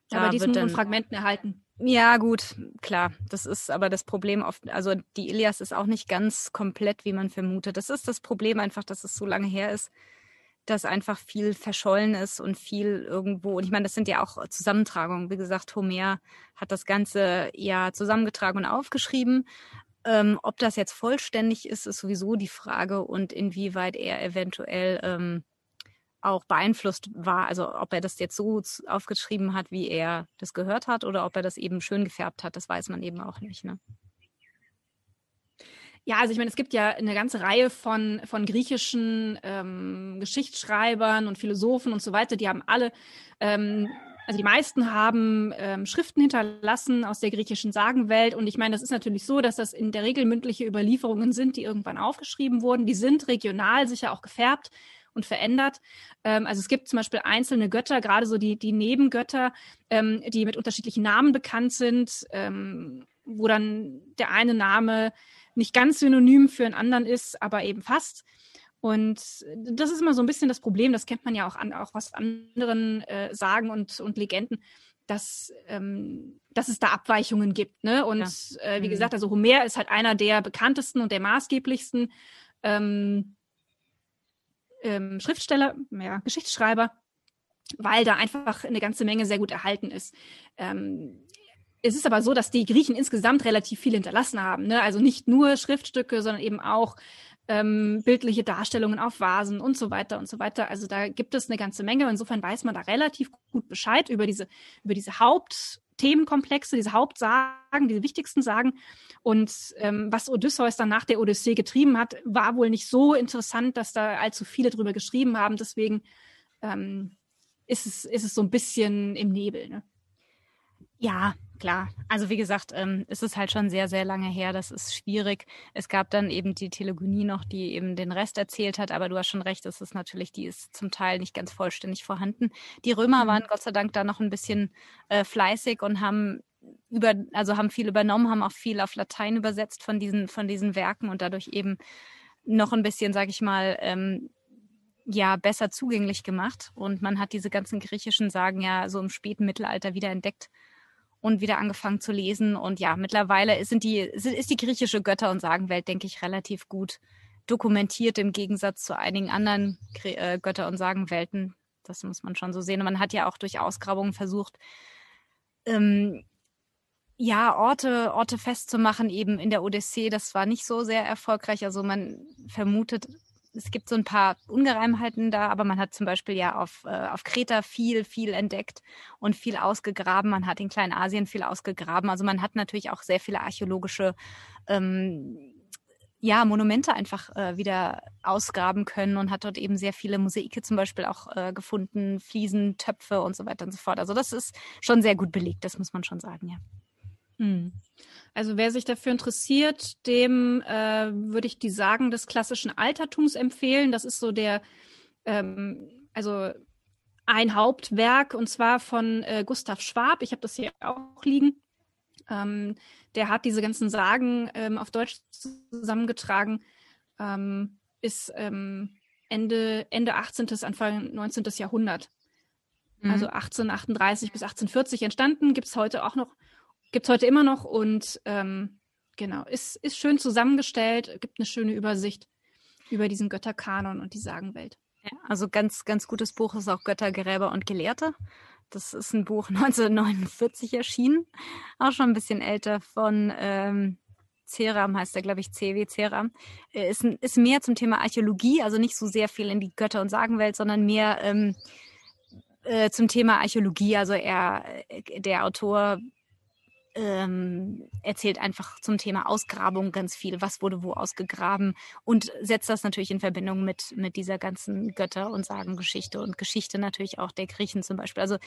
Da aber die sind nur in Fragmenten erhalten. Ja, gut, klar. Das ist aber das Problem oft, also die Ilias ist auch nicht ganz komplett, wie man vermutet. Das ist das Problem einfach, dass es so lange her ist, dass einfach viel verschollen ist und viel irgendwo, und ich meine, das sind ja auch Zusammentragungen. Wie gesagt, Homer hat das Ganze ja zusammengetragen und aufgeschrieben. Ähm, ob das jetzt vollständig ist, ist sowieso die Frage und inwieweit er eventuell ähm, auch beeinflusst war, also ob er das jetzt so aufgeschrieben hat, wie er das gehört hat, oder ob er das eben schön gefärbt hat, das weiß man eben auch nicht. Ne? Ja, also ich meine, es gibt ja eine ganze Reihe von, von griechischen ähm, Geschichtsschreibern und Philosophen und so weiter, die haben alle, ähm, also die meisten haben ähm, Schriften hinterlassen aus der griechischen Sagenwelt. Und ich meine, das ist natürlich so, dass das in der Regel mündliche Überlieferungen sind, die irgendwann aufgeschrieben wurden. Die sind regional sicher auch gefärbt und verändert. Ähm, also es gibt zum Beispiel einzelne Götter, gerade so die, die Nebengötter, ähm, die mit unterschiedlichen Namen bekannt sind, ähm, wo dann der eine Name nicht ganz synonym für einen anderen ist, aber eben fast. Und das ist immer so ein bisschen das Problem, das kennt man ja auch, an, auch aus anderen äh, Sagen und, und Legenden, dass, ähm, dass es da Abweichungen gibt. Ne? Und ja. äh, wie mhm. gesagt, also Homer ist halt einer der bekanntesten und der maßgeblichsten ähm, ähm, Schriftsteller, ja, Geschichtsschreiber, weil da einfach eine ganze Menge sehr gut erhalten ist. Ähm, es ist aber so, dass die Griechen insgesamt relativ viel hinterlassen haben. Ne? Also nicht nur Schriftstücke, sondern eben auch ähm, bildliche Darstellungen auf Vasen und so weiter und so weiter. Also da gibt es eine ganze Menge. Insofern weiß man da relativ gut Bescheid über diese, über diese Hauptthemenkomplexe, diese Hauptsagen, diese wichtigsten Sagen. Und ähm, was Odysseus dann nach der Odyssee getrieben hat, war wohl nicht so interessant, dass da allzu viele drüber geschrieben haben. Deswegen ähm, ist, es, ist es so ein bisschen im Nebel. Ne? Ja, klar. Also wie gesagt, ähm, es ist halt schon sehr, sehr lange her. Das ist schwierig. Es gab dann eben die Telegonie noch, die eben den Rest erzählt hat. Aber du hast schon recht, es ist natürlich, die ist zum Teil nicht ganz vollständig vorhanden. Die Römer mhm. waren Gott sei Dank da noch ein bisschen äh, fleißig und haben über, also haben viel übernommen, haben auch viel auf Latein übersetzt von diesen, von diesen Werken und dadurch eben noch ein bisschen, sag ich mal, ähm, ja, besser zugänglich gemacht. Und man hat diese ganzen griechischen Sagen ja so im späten Mittelalter wieder entdeckt und wieder angefangen zu lesen. Und ja, mittlerweile sind die, ist die griechische Götter- und Sagenwelt, denke ich, relativ gut dokumentiert im Gegensatz zu einigen anderen äh, Götter- und Sagenwelten. Das muss man schon so sehen. Und man hat ja auch durch Ausgrabungen versucht, ähm, ja, Orte, Orte festzumachen, eben in der Odyssee. Das war nicht so sehr erfolgreich. Also man vermutet es gibt so ein paar Ungereimheiten da, aber man hat zum Beispiel ja auf, äh, auf Kreta viel, viel entdeckt und viel ausgegraben. Man hat in Kleinasien viel ausgegraben. Also man hat natürlich auch sehr viele archäologische ähm, ja, Monumente einfach äh, wieder ausgraben können und hat dort eben sehr viele Mosaike zum Beispiel auch äh, gefunden, Fliesen, Töpfe und so weiter und so fort. Also das ist schon sehr gut belegt, das muss man schon sagen, ja. Hm. Also wer sich dafür interessiert, dem äh, würde ich die Sagen des klassischen Altertums empfehlen. Das ist so der, ähm, also ein Hauptwerk und zwar von äh, Gustav Schwab. Ich habe das hier auch liegen. Ähm, der hat diese ganzen Sagen ähm, auf Deutsch zusammengetragen. Ähm, ist ähm, Ende, Ende 18., Anfang 19. Jahrhundert. Mhm. Also 1838 bis 1840 entstanden. Gibt es heute auch noch Gibt es heute immer noch und ähm, genau, ist, ist schön zusammengestellt, gibt eine schöne Übersicht über diesen Götterkanon und die Sagenwelt. Ja, also ganz, ganz gutes Buch ist auch Göttergräber und Gelehrte. Das ist ein Buch 1949 erschienen, auch schon ein bisschen älter von, ähm, Ceram heißt er, glaube ich, CW Ceram, ist, ist mehr zum Thema Archäologie, also nicht so sehr viel in die Götter- und Sagenwelt, sondern mehr ähm, äh, zum Thema Archäologie. Also er, der Autor ähm, erzählt einfach zum Thema Ausgrabung ganz viel, was wurde wo ausgegraben und setzt das natürlich in Verbindung mit, mit dieser ganzen Götter- und Sagengeschichte und Geschichte natürlich auch der Griechen zum Beispiel. Also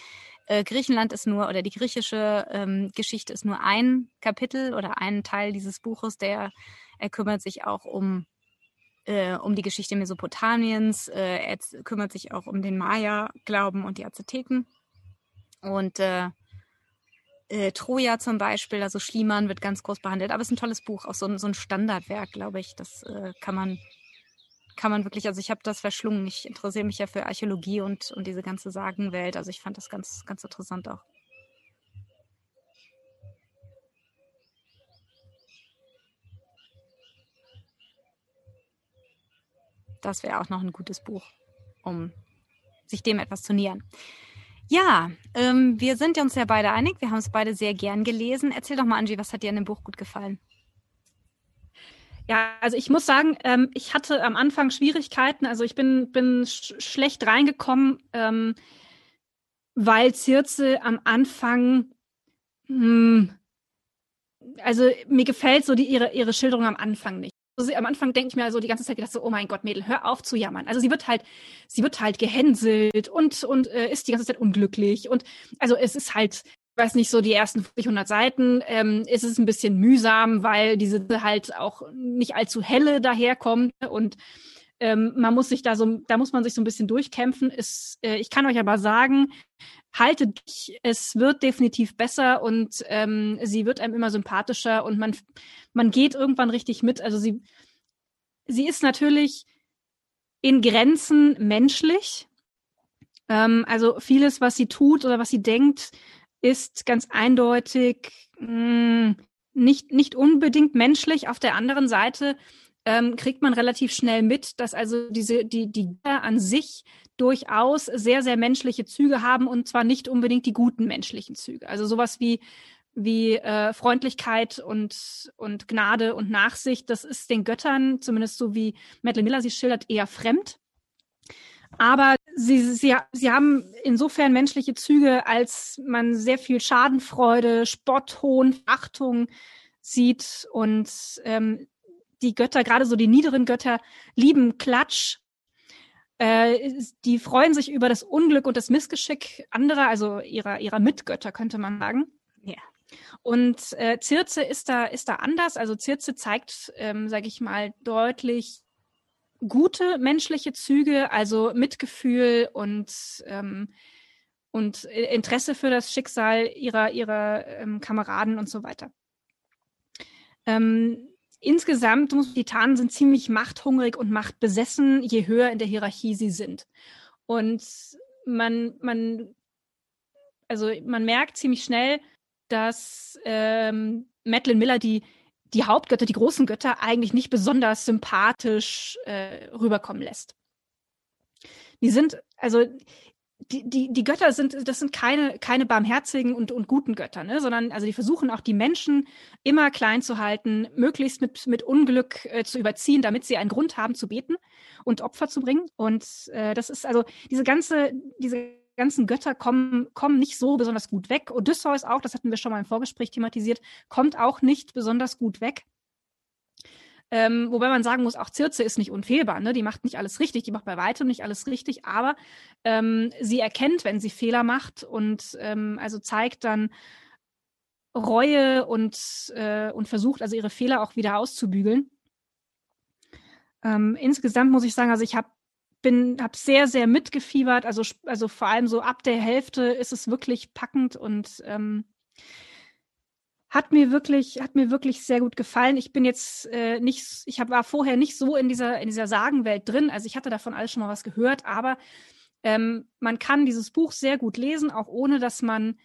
äh, Griechenland ist nur, oder die griechische ähm, Geschichte ist nur ein Kapitel oder ein Teil dieses Buches, der er kümmert sich auch um äh, um die Geschichte Mesopotamiens, äh, er kümmert sich auch um den Maya-Glauben und die Azteken. Und äh, äh, Troja zum Beispiel, also Schliemann wird ganz groß behandelt, aber es ist ein tolles Buch, auch so, ein, so ein Standardwerk, glaube ich. Das äh, kann man kann man wirklich, also ich habe das verschlungen. Ich interessiere mich ja für Archäologie und, und diese ganze Sagenwelt. Also ich fand das ganz, ganz interessant auch. Das wäre auch noch ein gutes Buch, um sich dem etwas zu nähern. Ja, ähm, wir sind uns ja beide einig. Wir haben es beide sehr gern gelesen. Erzähl doch mal, Angie, was hat dir an dem Buch gut gefallen? Ja, also ich muss sagen, ähm, ich hatte am Anfang Schwierigkeiten. Also ich bin, bin sch schlecht reingekommen, ähm, weil Circe am Anfang, mh, hm, also mir gefällt so die, ihre, ihre Schilderung am Anfang nicht am Anfang denke ich mir also die ganze Zeit gedacht so, oh mein Gott, Mädel, hör auf zu jammern. Also sie wird halt, sie wird halt gehänselt und, und äh, ist die ganze Zeit unglücklich. Und also es ist halt, ich weiß nicht, so die ersten 400 Seiten ähm, ist es ein bisschen mühsam, weil diese halt auch nicht allzu helle daherkommt und ähm, man muss sich da so, da muss man sich so ein bisschen durchkämpfen. Ist, äh, ich kann euch aber sagen, haltet dich, es wird definitiv besser und ähm, sie wird einem immer sympathischer und man, man geht irgendwann richtig mit. Also sie, sie ist natürlich in Grenzen menschlich. Ähm, also vieles, was sie tut oder was sie denkt, ist ganz eindeutig mh, hm, nicht, nicht unbedingt menschlich. Auf der anderen Seite ähm, kriegt man relativ schnell mit, dass also diese, die, die an sich durchaus sehr, sehr menschliche Züge haben und zwar nicht unbedingt die guten menschlichen Züge. Also sowas wie wie äh, Freundlichkeit und, und Gnade und Nachsicht, das ist den Göttern, zumindest so wie Madeline Miller sie schildert, eher fremd. Aber sie, sie, sie haben insofern menschliche Züge, als man sehr viel Schadenfreude, Spott, Hohn, Achtung sieht und ähm, die Götter, gerade so die niederen Götter, lieben Klatsch. Äh, die freuen sich über das Unglück und das Missgeschick anderer, also ihrer, ihrer Mitgötter, könnte man sagen. Ja. Und äh, Circe ist da, ist da anders. Also Circe zeigt, ähm, sage ich mal, deutlich gute menschliche Züge, also Mitgefühl und, ähm, und Interesse für das Schicksal ihrer, ihrer ähm, Kameraden und so weiter. Ähm, insgesamt, die Titanen sind ziemlich machthungrig und machtbesessen, je höher in der Hierarchie sie sind. Und man, man, also man merkt ziemlich schnell, dass ähm, Madeline Miller die, die Hauptgötter, die großen Götter, eigentlich nicht besonders sympathisch äh, rüberkommen lässt. Die sind, also die, die, die Götter sind, das sind keine, keine barmherzigen und, und guten Götter, ne? sondern also die versuchen auch die Menschen immer klein zu halten, möglichst mit, mit Unglück äh, zu überziehen, damit sie einen Grund haben zu beten und Opfer zu bringen. Und äh, das ist also diese ganze, diese ganzen Götter kommen, kommen nicht so besonders gut weg. Odysseus auch, das hatten wir schon mal im Vorgespräch thematisiert, kommt auch nicht besonders gut weg. Ähm, wobei man sagen muss, auch Circe ist nicht unfehlbar. Ne? Die macht nicht alles richtig, die macht bei weitem nicht alles richtig, aber ähm, sie erkennt, wenn sie Fehler macht und ähm, also zeigt dann Reue und, äh, und versucht also ihre Fehler auch wieder auszubügeln. Ähm, insgesamt muss ich sagen, also ich habe bin habe sehr sehr mitgefiebert also also vor allem so ab der Hälfte ist es wirklich packend und ähm, hat mir wirklich, hat mir wirklich sehr gut gefallen. Ich bin jetzt äh, nicht, ich hab, war vorher nicht so in dieser, in dieser Sagenwelt drin. Also ich hatte davon alles schon mal was gehört, aber ähm, man kann dieses Buch sehr gut lesen, auch ohne dass man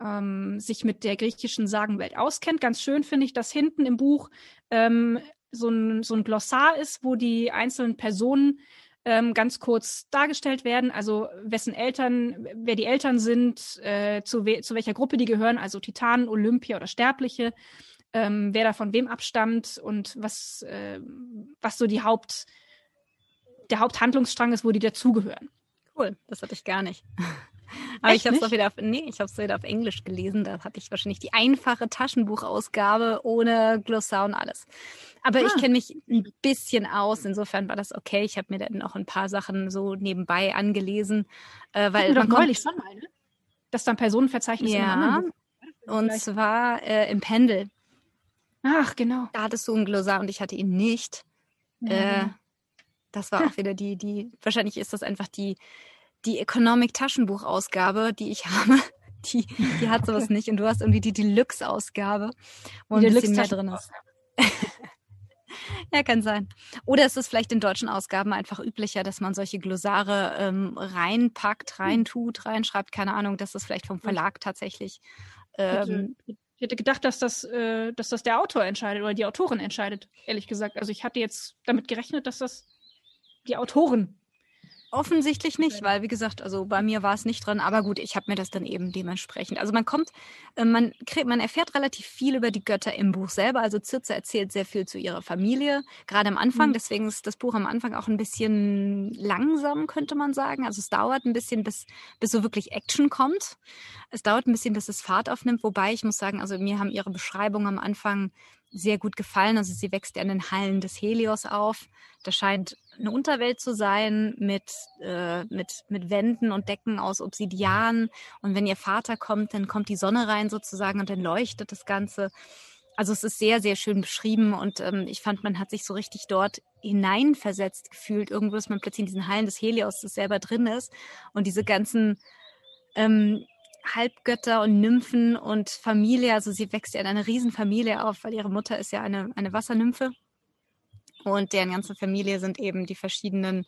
ähm, sich mit der griechischen Sagenwelt auskennt. Ganz schön finde ich, dass hinten im Buch ähm, so, ein, so ein Glossar ist, wo die einzelnen Personen ähm, ganz kurz dargestellt werden. Also wessen Eltern, wer die Eltern sind, äh, zu, we zu welcher Gruppe die gehören, also Titanen, Olympia oder Sterbliche. ähm, wer da von wem abstammt und was, äh, was so die Haupt, der Haupthandlungsstrang ist, wo die dazugehören. Cool, das hatte ich gar nicht. Aber Echt ich habe es wieder auf, nee, ich habe es wieder auf Englisch gelesen. Da hatte ich wahrscheinlich die einfache Taschenbuchausgabe ohne Glossar und alles. Aber ah. ich kenne mich ein bisschen aus. Insofern war das okay. Ich habe mir dann noch ein paar Sachen so nebenbei angelesen, äh, weil man neulich schon mal, ne? Dass dann Personenverzeichnis ja, und zwar äh, im Pendel. Ach, genau. Da hattest du ein Glossar und ich hatte ihn nicht. Mhm. Äh, das war auch wieder die, die, wahrscheinlich ist das einfach die, die Economic Taschenbuchausgabe, die ich habe. Die, die hat sowas nicht. Und du hast irgendwie die Deluxe-Ausgabe, wo ein bisschen mehr drin ist. Ja, kann sein. Oder ist es vielleicht in deutschen Ausgaben einfach üblicher, dass man solche Glossare ähm, reinpackt, hm. reintut, reinschreibt? Keine Ahnung, dass das vielleicht vom Verlag tatsächlich. Ähm, ich hätte gedacht, dass das, äh, dass das der Autor entscheidet oder die Autorin entscheidet, ehrlich gesagt. Also ich hatte jetzt damit gerechnet, dass das die Autoren Offensichtlich nicht, weil wie gesagt, also bei mir war es nicht dran, aber gut, ich habe mir das dann eben dementsprechend. Also man kommt, äh, man kriegt, man erfährt relativ viel über die Götter im Buch selber. Also Circe erzählt sehr viel zu ihrer Familie, gerade am Anfang. Mhm. Deswegen ist das Buch am Anfang auch ein bisschen langsam, könnte man sagen. Also es dauert ein bisschen, bis bis so wirklich Action kommt. Es dauert ein bisschen, bis es Fahrt aufnimmt. Wobei ich muss sagen, also mir haben ihre Beschreibungen am Anfang sehr gut gefallen. Also sie wächst ja in den Hallen des Helios auf. Das scheint eine Unterwelt zu sein mit, äh, mit, mit Wänden und Decken aus Obsidian. Und wenn ihr Vater kommt, dann kommt die Sonne rein sozusagen und dann leuchtet das Ganze. Also es ist sehr, sehr schön beschrieben und ähm, ich fand, man hat sich so richtig dort hineinversetzt gefühlt. Irgendwo ist man plötzlich in diesen Hallen des Helios, das selber drin ist. Und diese ganzen ähm, Halbgötter und Nymphen und Familie. Also sie wächst ja in einer Riesenfamilie auf, weil ihre Mutter ist ja eine, eine Wassernymphe. Und deren ganze Familie sind eben die verschiedenen,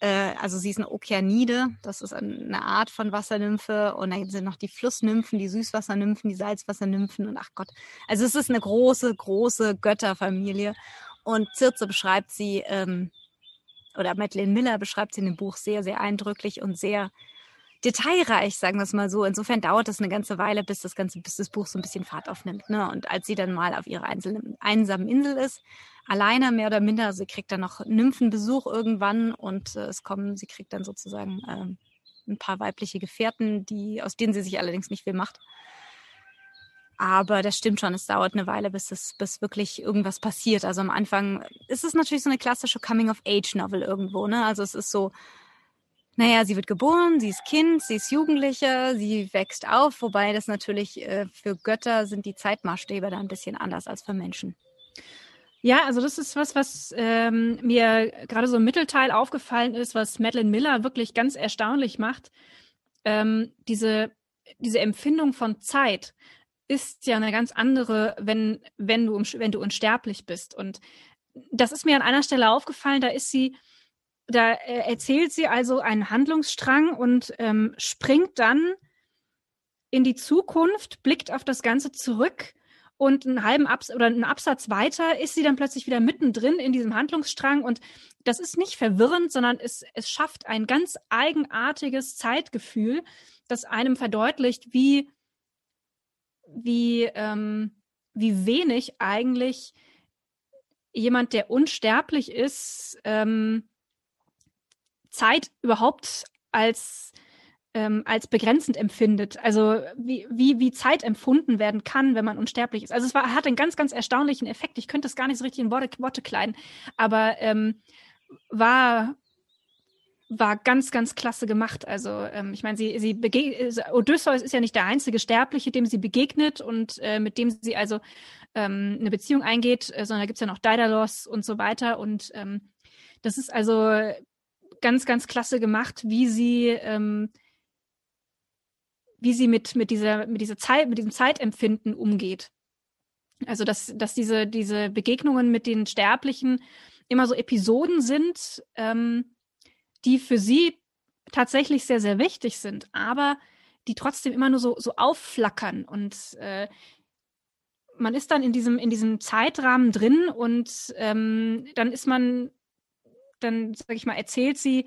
äh, also sie ist eine Okeanide, das ist eine Art von Wassernymphe. Und dann sind noch die Flussnymphen, die Süßwassernymphen, die Salzwassernymphen und ach Gott. Also es ist eine große, große Götterfamilie. Und Circe beschreibt sie, ähm, oder Madeleine Miller beschreibt sie in dem Buch sehr, sehr eindrücklich und sehr detailreich, sagen wir es mal so. Insofern dauert es eine ganze Weile, bis das ganze, bis das Buch so ein bisschen Fahrt aufnimmt. Ne? Und als sie dann mal auf ihrer einzelnen, einsamen Insel ist, alleine mehr oder minder, sie kriegt dann noch Nymphenbesuch irgendwann und äh, es kommen, sie kriegt dann sozusagen ähm, ein paar weibliche Gefährten, die, aus denen sie sich allerdings nicht viel macht. Aber das stimmt schon, es dauert eine Weile, bis es, bis wirklich irgendwas passiert. Also am Anfang ist es natürlich so eine klassische Coming-of-Age-Novel irgendwo, ne? Also es ist so, naja, sie wird geboren, sie ist Kind, sie ist Jugendliche, sie wächst auf, wobei das natürlich äh, für Götter sind die Zeitmaßstäbe da ein bisschen anders als für Menschen. Ja, also das ist was, was ähm, mir gerade so im Mittelteil aufgefallen ist, was Madeline Miller wirklich ganz erstaunlich macht. Ähm, diese, diese Empfindung von Zeit ist ja eine ganz andere, wenn, wenn, du, wenn du unsterblich bist. Und das ist mir an einer Stelle aufgefallen, da ist sie da äh, erzählt sie also einen Handlungsstrang und ähm, springt dann in die Zukunft, blickt auf das Ganze zurück und einen halben Abs oder einen Absatz weiter ist sie dann plötzlich wieder mittendrin in diesem Handlungsstrang und das ist nicht verwirrend, sondern es, es schafft ein ganz eigenartiges Zeitgefühl, das einem verdeutlicht, wie, wie, ähm, wie wenig eigentlich jemand, der unsterblich ist, ähm, Zeit überhaupt als ähm, als begrenzend empfindet. Also wie, wie, wie Zeit empfunden werden kann, wenn man unsterblich ist. Also es war, hat einen ganz, ganz erstaunlichen Effekt. Ich könnte das gar nicht so richtig in Worte, Worte kleiden, aber ähm, war war ganz, ganz klasse gemacht. Also ähm, ich meine, sie, sie Odysseus ist ja nicht der einzige Sterbliche, dem sie begegnet und äh, mit dem sie also ähm, eine Beziehung eingeht, äh, sondern da gibt es ja noch Daedalus und so weiter. Und ähm, das ist also ganz, ganz klasse gemacht, wie sie, ähm, wie sie mit, mit dieser, mit dieser Zeit, mit diesem Zeitempfinden umgeht. Also, dass, dass diese, diese Begegnungen mit den Sterblichen immer so Episoden sind, ähm, die für sie tatsächlich sehr, sehr wichtig sind, aber die trotzdem immer nur so, so aufflackern und äh, man ist dann in diesem, in diesem Zeitrahmen drin und ähm, dann ist man dann, sag ich mal, erzählt sie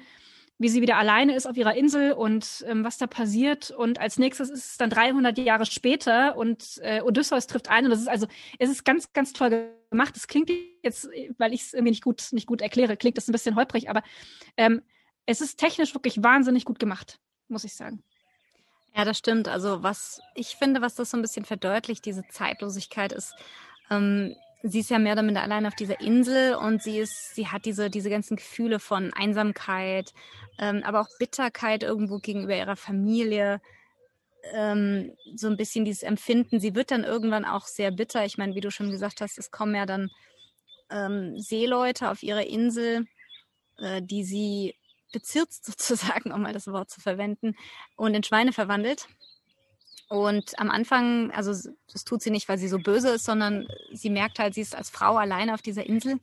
wie sie wieder alleine ist auf ihrer Insel und ähm, was da passiert. Und als nächstes ist es dann 300 Jahre später und äh, Odysseus trifft ein. Und das ist also, es ist ganz, ganz toll gemacht. Es klingt jetzt, weil ich es irgendwie nicht gut, nicht gut erkläre, klingt das ein bisschen holprig, aber ähm, es ist technisch wirklich wahnsinnig gut gemacht, muss ich sagen. Ja, das stimmt. Also was ich finde, was das so ein bisschen verdeutlicht, diese Zeitlosigkeit ist, ähm, sie ist ja mehr oder minder allein auf dieser Insel und sie ist, sie hat diese, diese ganzen Gefühle von Einsamkeit, ähm, aber auch Bitterkeit irgendwo gegenüber ihrer Familie, ähm, so ein bisschen dieses Empfinden. Sie wird dann irgendwann auch sehr bitter. Ich meine, wie du schon gesagt hast, es kommen ja dann ähm, Seeleute auf ihre Insel, äh, die sie bezirzt sozusagen, um mal das Wort zu verwenden, und in Schweine verwandelt. Und am Anfang, also das tut sie nicht, weil sie so böse ist, sondern sie merkt halt, sie ist als Frau alleine auf dieser Insel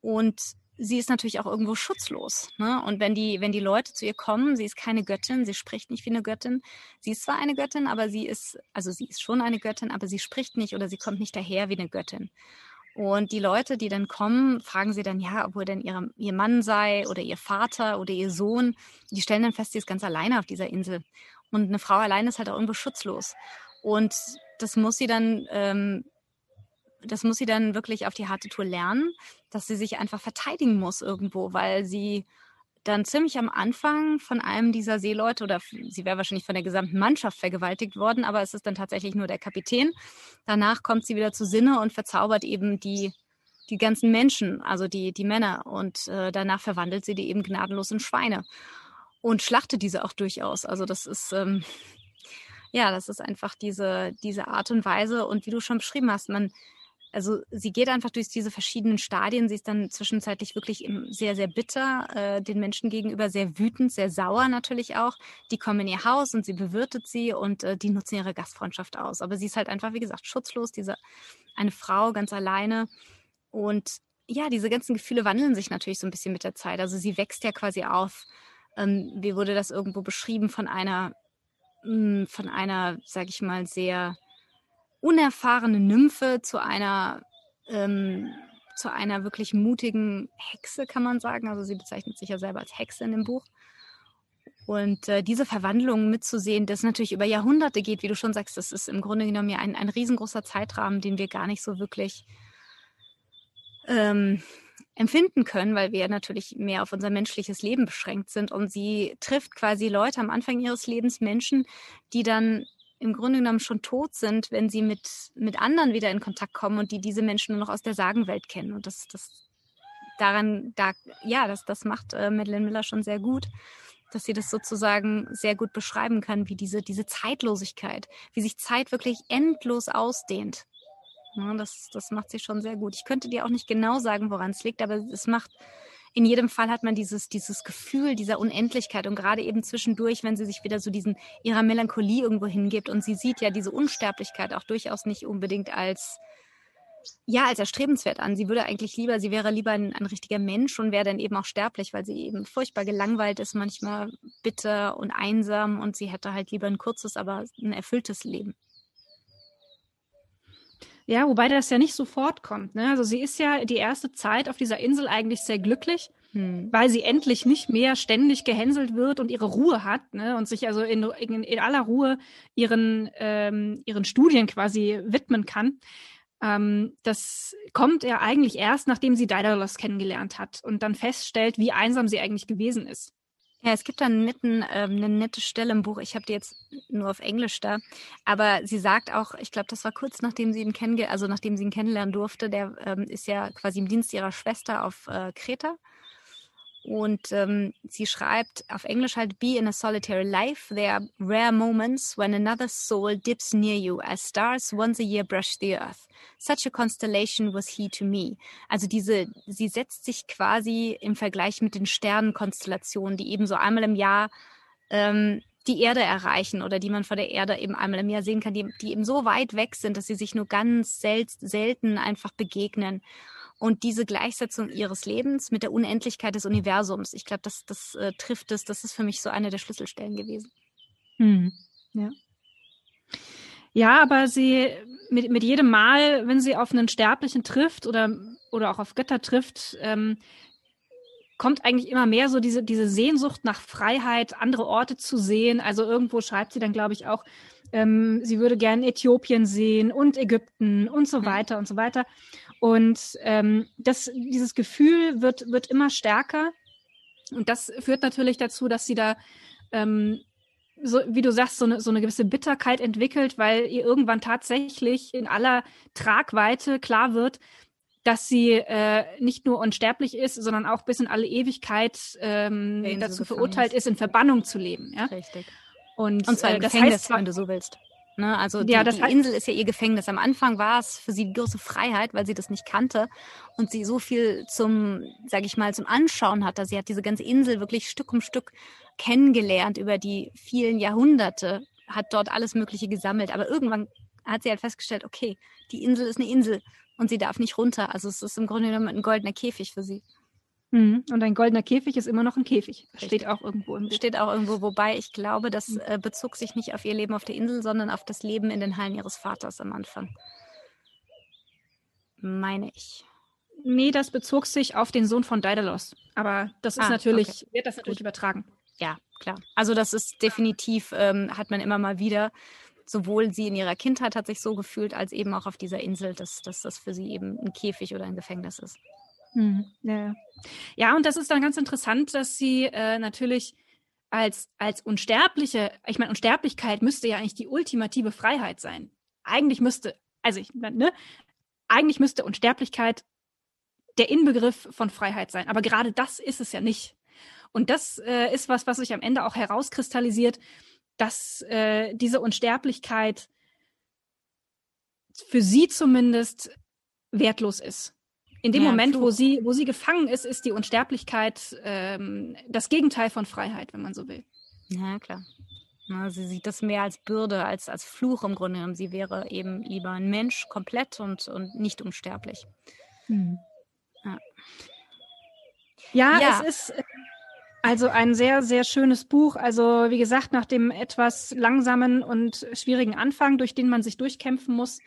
und sie ist natürlich auch irgendwo schutzlos. Ne? Und wenn die, wenn die Leute zu ihr kommen, sie ist keine Göttin, sie spricht nicht wie eine Göttin. Sie ist zwar eine Göttin, aber sie ist, also sie ist schon eine Göttin, aber sie spricht nicht oder sie kommt nicht daher wie eine Göttin. Und die Leute, die dann kommen, fragen sie dann, ja, ob denn ihre, ihr Mann sei oder ihr Vater oder ihr Sohn. Die stellen dann fest, sie ist ganz alleine auf dieser Insel. Und eine Frau alleine ist halt auch irgendwo schutzlos. Und das muss sie dann, ähm, das muss sie dann wirklich auf die harte Tour lernen, dass sie sich einfach verteidigen muss irgendwo, weil sie dann ziemlich am Anfang von einem dieser Seeleute oder sie wäre wahrscheinlich von der gesamten Mannschaft vergewaltigt worden, aber es ist dann tatsächlich nur der Kapitän. Danach kommt sie wieder zu Sinne und verzaubert eben die, die ganzen Menschen, also die, die Männer. Und äh, danach verwandelt sie die eben gnadenlos in Schweine und schlachtet diese auch durchaus. Also das ist ähm, ja, das ist einfach diese diese Art und Weise und wie du schon beschrieben hast, man also sie geht einfach durch diese verschiedenen Stadien. Sie ist dann zwischenzeitlich wirklich sehr, sehr bitter äh, den Menschen gegenüber, sehr wütend, sehr sauer natürlich auch. Die kommen in ihr Haus und sie bewirtet sie und äh, die nutzen ihre Gastfreundschaft aus. Aber sie ist halt einfach, wie gesagt, schutzlos, diese eine Frau ganz alleine. Und ja, diese ganzen Gefühle wandeln sich natürlich so ein bisschen mit der Zeit. Also sie wächst ja quasi auf ähm, wie wurde das irgendwo beschrieben von einer, mh, hm, von einer, sag ich mal, sehr unerfahrenen Nymphe zu einer, ähm, zu einer wirklich mutigen Hexe, kann man sagen. Also sie bezeichnet sich ja selber als Hexe in dem Buch. Und äh, diese Verwandlung mitzusehen, das natürlich über Jahrhunderte geht, wie du schon sagst, das ist im Grunde genommen ja ein, ein riesengroßer Zeitrahmen, den wir gar nicht so wirklich ähm, empfinden können, weil wir natürlich mehr auf unser menschliches Leben beschränkt sind. Und sie trifft quasi Leute am Anfang ihres Lebens, Menschen, die dann im Grunde genommen schon tot sind, wenn sie mit, mit anderen wieder in Kontakt kommen und die diese Menschen nur noch aus der Sagenwelt kennen. Und das, das daran, da, ja, das, das macht äh, Madeleine Miller schon sehr gut, dass sie das sozusagen sehr gut beschreiben kann, wie diese, diese Zeitlosigkeit, wie sich Zeit wirklich endlos ausdehnt. Ja, das, das macht sie schon sehr gut. Ich könnte dir auch nicht genau sagen, woran es liegt, aber es macht, in jedem Fall hat man dieses, dieses Gefühl dieser Unendlichkeit und gerade eben zwischendurch, wenn sie sich wieder so diesen, ihrer Melancholie irgendwo hingibt und sie sieht ja diese Unsterblichkeit auch durchaus nicht unbedingt als, ja, als erstrebenswert an. Sie würde eigentlich lieber, sie wäre lieber ein, ein richtiger Mensch und wäre dann eben auch sterblich, weil sie eben furchtbar gelangweilt ist, manchmal bitter und einsam und sie hätte halt lieber ein kurzes, aber ein erfülltes Leben. Ja, wobei das ja nicht sofort kommt. Ne? Also sie ist ja die erste Zeit auf dieser Insel eigentlich sehr glücklich, hm. weil sie endlich nicht mehr ständig gehänselt wird und ihre Ruhe hat ne? und sich also in, in, in aller Ruhe ihren, ähm, ihren Studien quasi widmen kann. Ähm, das kommt ja eigentlich erst, nachdem sie Daedalus kennengelernt hat und dann feststellt, wie einsam sie eigentlich gewesen ist. Ja, es gibt da einen netten, ähm, eine nette Stelle im Buch. Ich habe die jetzt nur auf Englisch da. Aber sie sagt auch, ich glaube, das war kurz nachdem sie ihn kennengelernt, also nachdem sie ihn kennenlernen durfte, der ähm, ist ja quasi im Dienst ihrer Schwester auf äh, Kreta. Und ähm, sie schreibt auf Englisch halt, Be in a solitary life. There are rare moments when another soul dips near you as stars once a year brush the earth. Such a constellation was he to me. Also diese, sie setzt sich quasi im Vergleich mit den Sternenkonstellationen, die eben so einmal im Jahr ähm, die Erde erreichen oder die man vor der Erde eben einmal im Jahr sehen kann, die, die eben so weit weg sind, dass sie sich nur ganz sel selten einfach begegnen und diese Gleichsetzung ihres Lebens mit der Unendlichkeit des Universums. Ich glaube, das, das äh, trifft es. Das ist für mich so eine der Schlüsselstellen gewesen. Hm. Ja. Ja, aber sie mit, mit jedem Mal, wenn sie auf einen Sterblichen trifft oder, oder auch auf Götter trifft, ähm, kommt eigentlich immer mehr so diese, diese Sehnsucht nach Freiheit, andere Orte zu sehen. Also irgendwo schreibt sie dann, glaube ich, auch, ähm, sie würde gerne Äthiopien sehen und Ägypten und so mhm. weiter und so weiter. Und ähm, das, dieses Gefühl wird, wird immer stärker. Und das führt natürlich dazu, dass sie da, ähm, so, wie du sagst, so eine, so eine gewisse Bitterkeit entwickelt, weil ihr irgendwann tatsächlich in aller Tragweite klar wird, dass sie äh, nicht nur unsterblich ist, sondern auch bis in alle Ewigkeit ähm, dazu verurteilt ist, in Verbannung zu leben. Ja? Richtig. Und, und zwar im äh, Gefängnis, heißt, wenn du so willst. Ne? Also die, ja, die Insel ist ja ihr Gefängnis. Am Anfang war es für sie die große Freiheit, weil sie das nicht kannte und sie so viel zum, sage ich mal, zum Anschauen hatte. Sie hat diese ganze Insel wirklich Stück um Stück kennengelernt über die vielen Jahrhunderte, hat dort alles Mögliche gesammelt. Aber irgendwann hat sie halt festgestellt, okay, die Insel ist eine Insel und sie darf nicht runter. Also es ist im Grunde genommen ein goldener Käfig für sie. Mhm. Und ein goldener Käfig ist immer noch ein Käfig. Steht auch irgendwo im Buch. Steht auch irgendwo, wobei ich glaube, das mhm. äh, bezog sich nicht auf ihr Leben auf der Insel, sondern auf das Leben in den Hallen ihres Vaters am Anfang. Meine ich. Nee, das bezog sich auf den Sohn von Daedalus. Aber das ist ah, natürlich, okay. wird das natürlich Gut. übertragen. Ja, klar. Also das ist definitiv, ähm, hat man immer mal wieder. Sowohl sie in ihrer Kindheit hat sich so gefühlt, als eben auch auf dieser Insel, dass, dass das für sie eben ein Käfig oder ein Gefängnis ist. Hm, ja. ja, und das ist dann ganz interessant, dass sie äh, natürlich als, als Unsterbliche, ich meine, Unsterblichkeit müsste ja eigentlich die ultimative Freiheit sein. Eigentlich müsste, also ich, ne, eigentlich müsste Unsterblichkeit der Inbegriff von Freiheit sein. Aber gerade das ist es ja nicht. Und das äh, ist was, was sich am Ende auch herauskristallisiert, dass äh, diese Unsterblichkeit für sie zumindest wertlos ist. In dem ja, Moment, wo sie, wo sie gefangen ist, ist die Unsterblichkeit ähm, das Gegenteil von Freiheit, wenn man so will. Ja, klar. Na, sie sieht das mehr als Bürde, als als Fluch im Grunde genommen. Sie wäre eben lieber ein Mensch komplett und, und nicht unsterblich. Hm. Ja. Ja, ja, es ist also ein sehr, sehr schönes Buch. Also wie gesagt, nach dem etwas langsamen und schwierigen Anfang, durch den man sich durchkämpfen muss,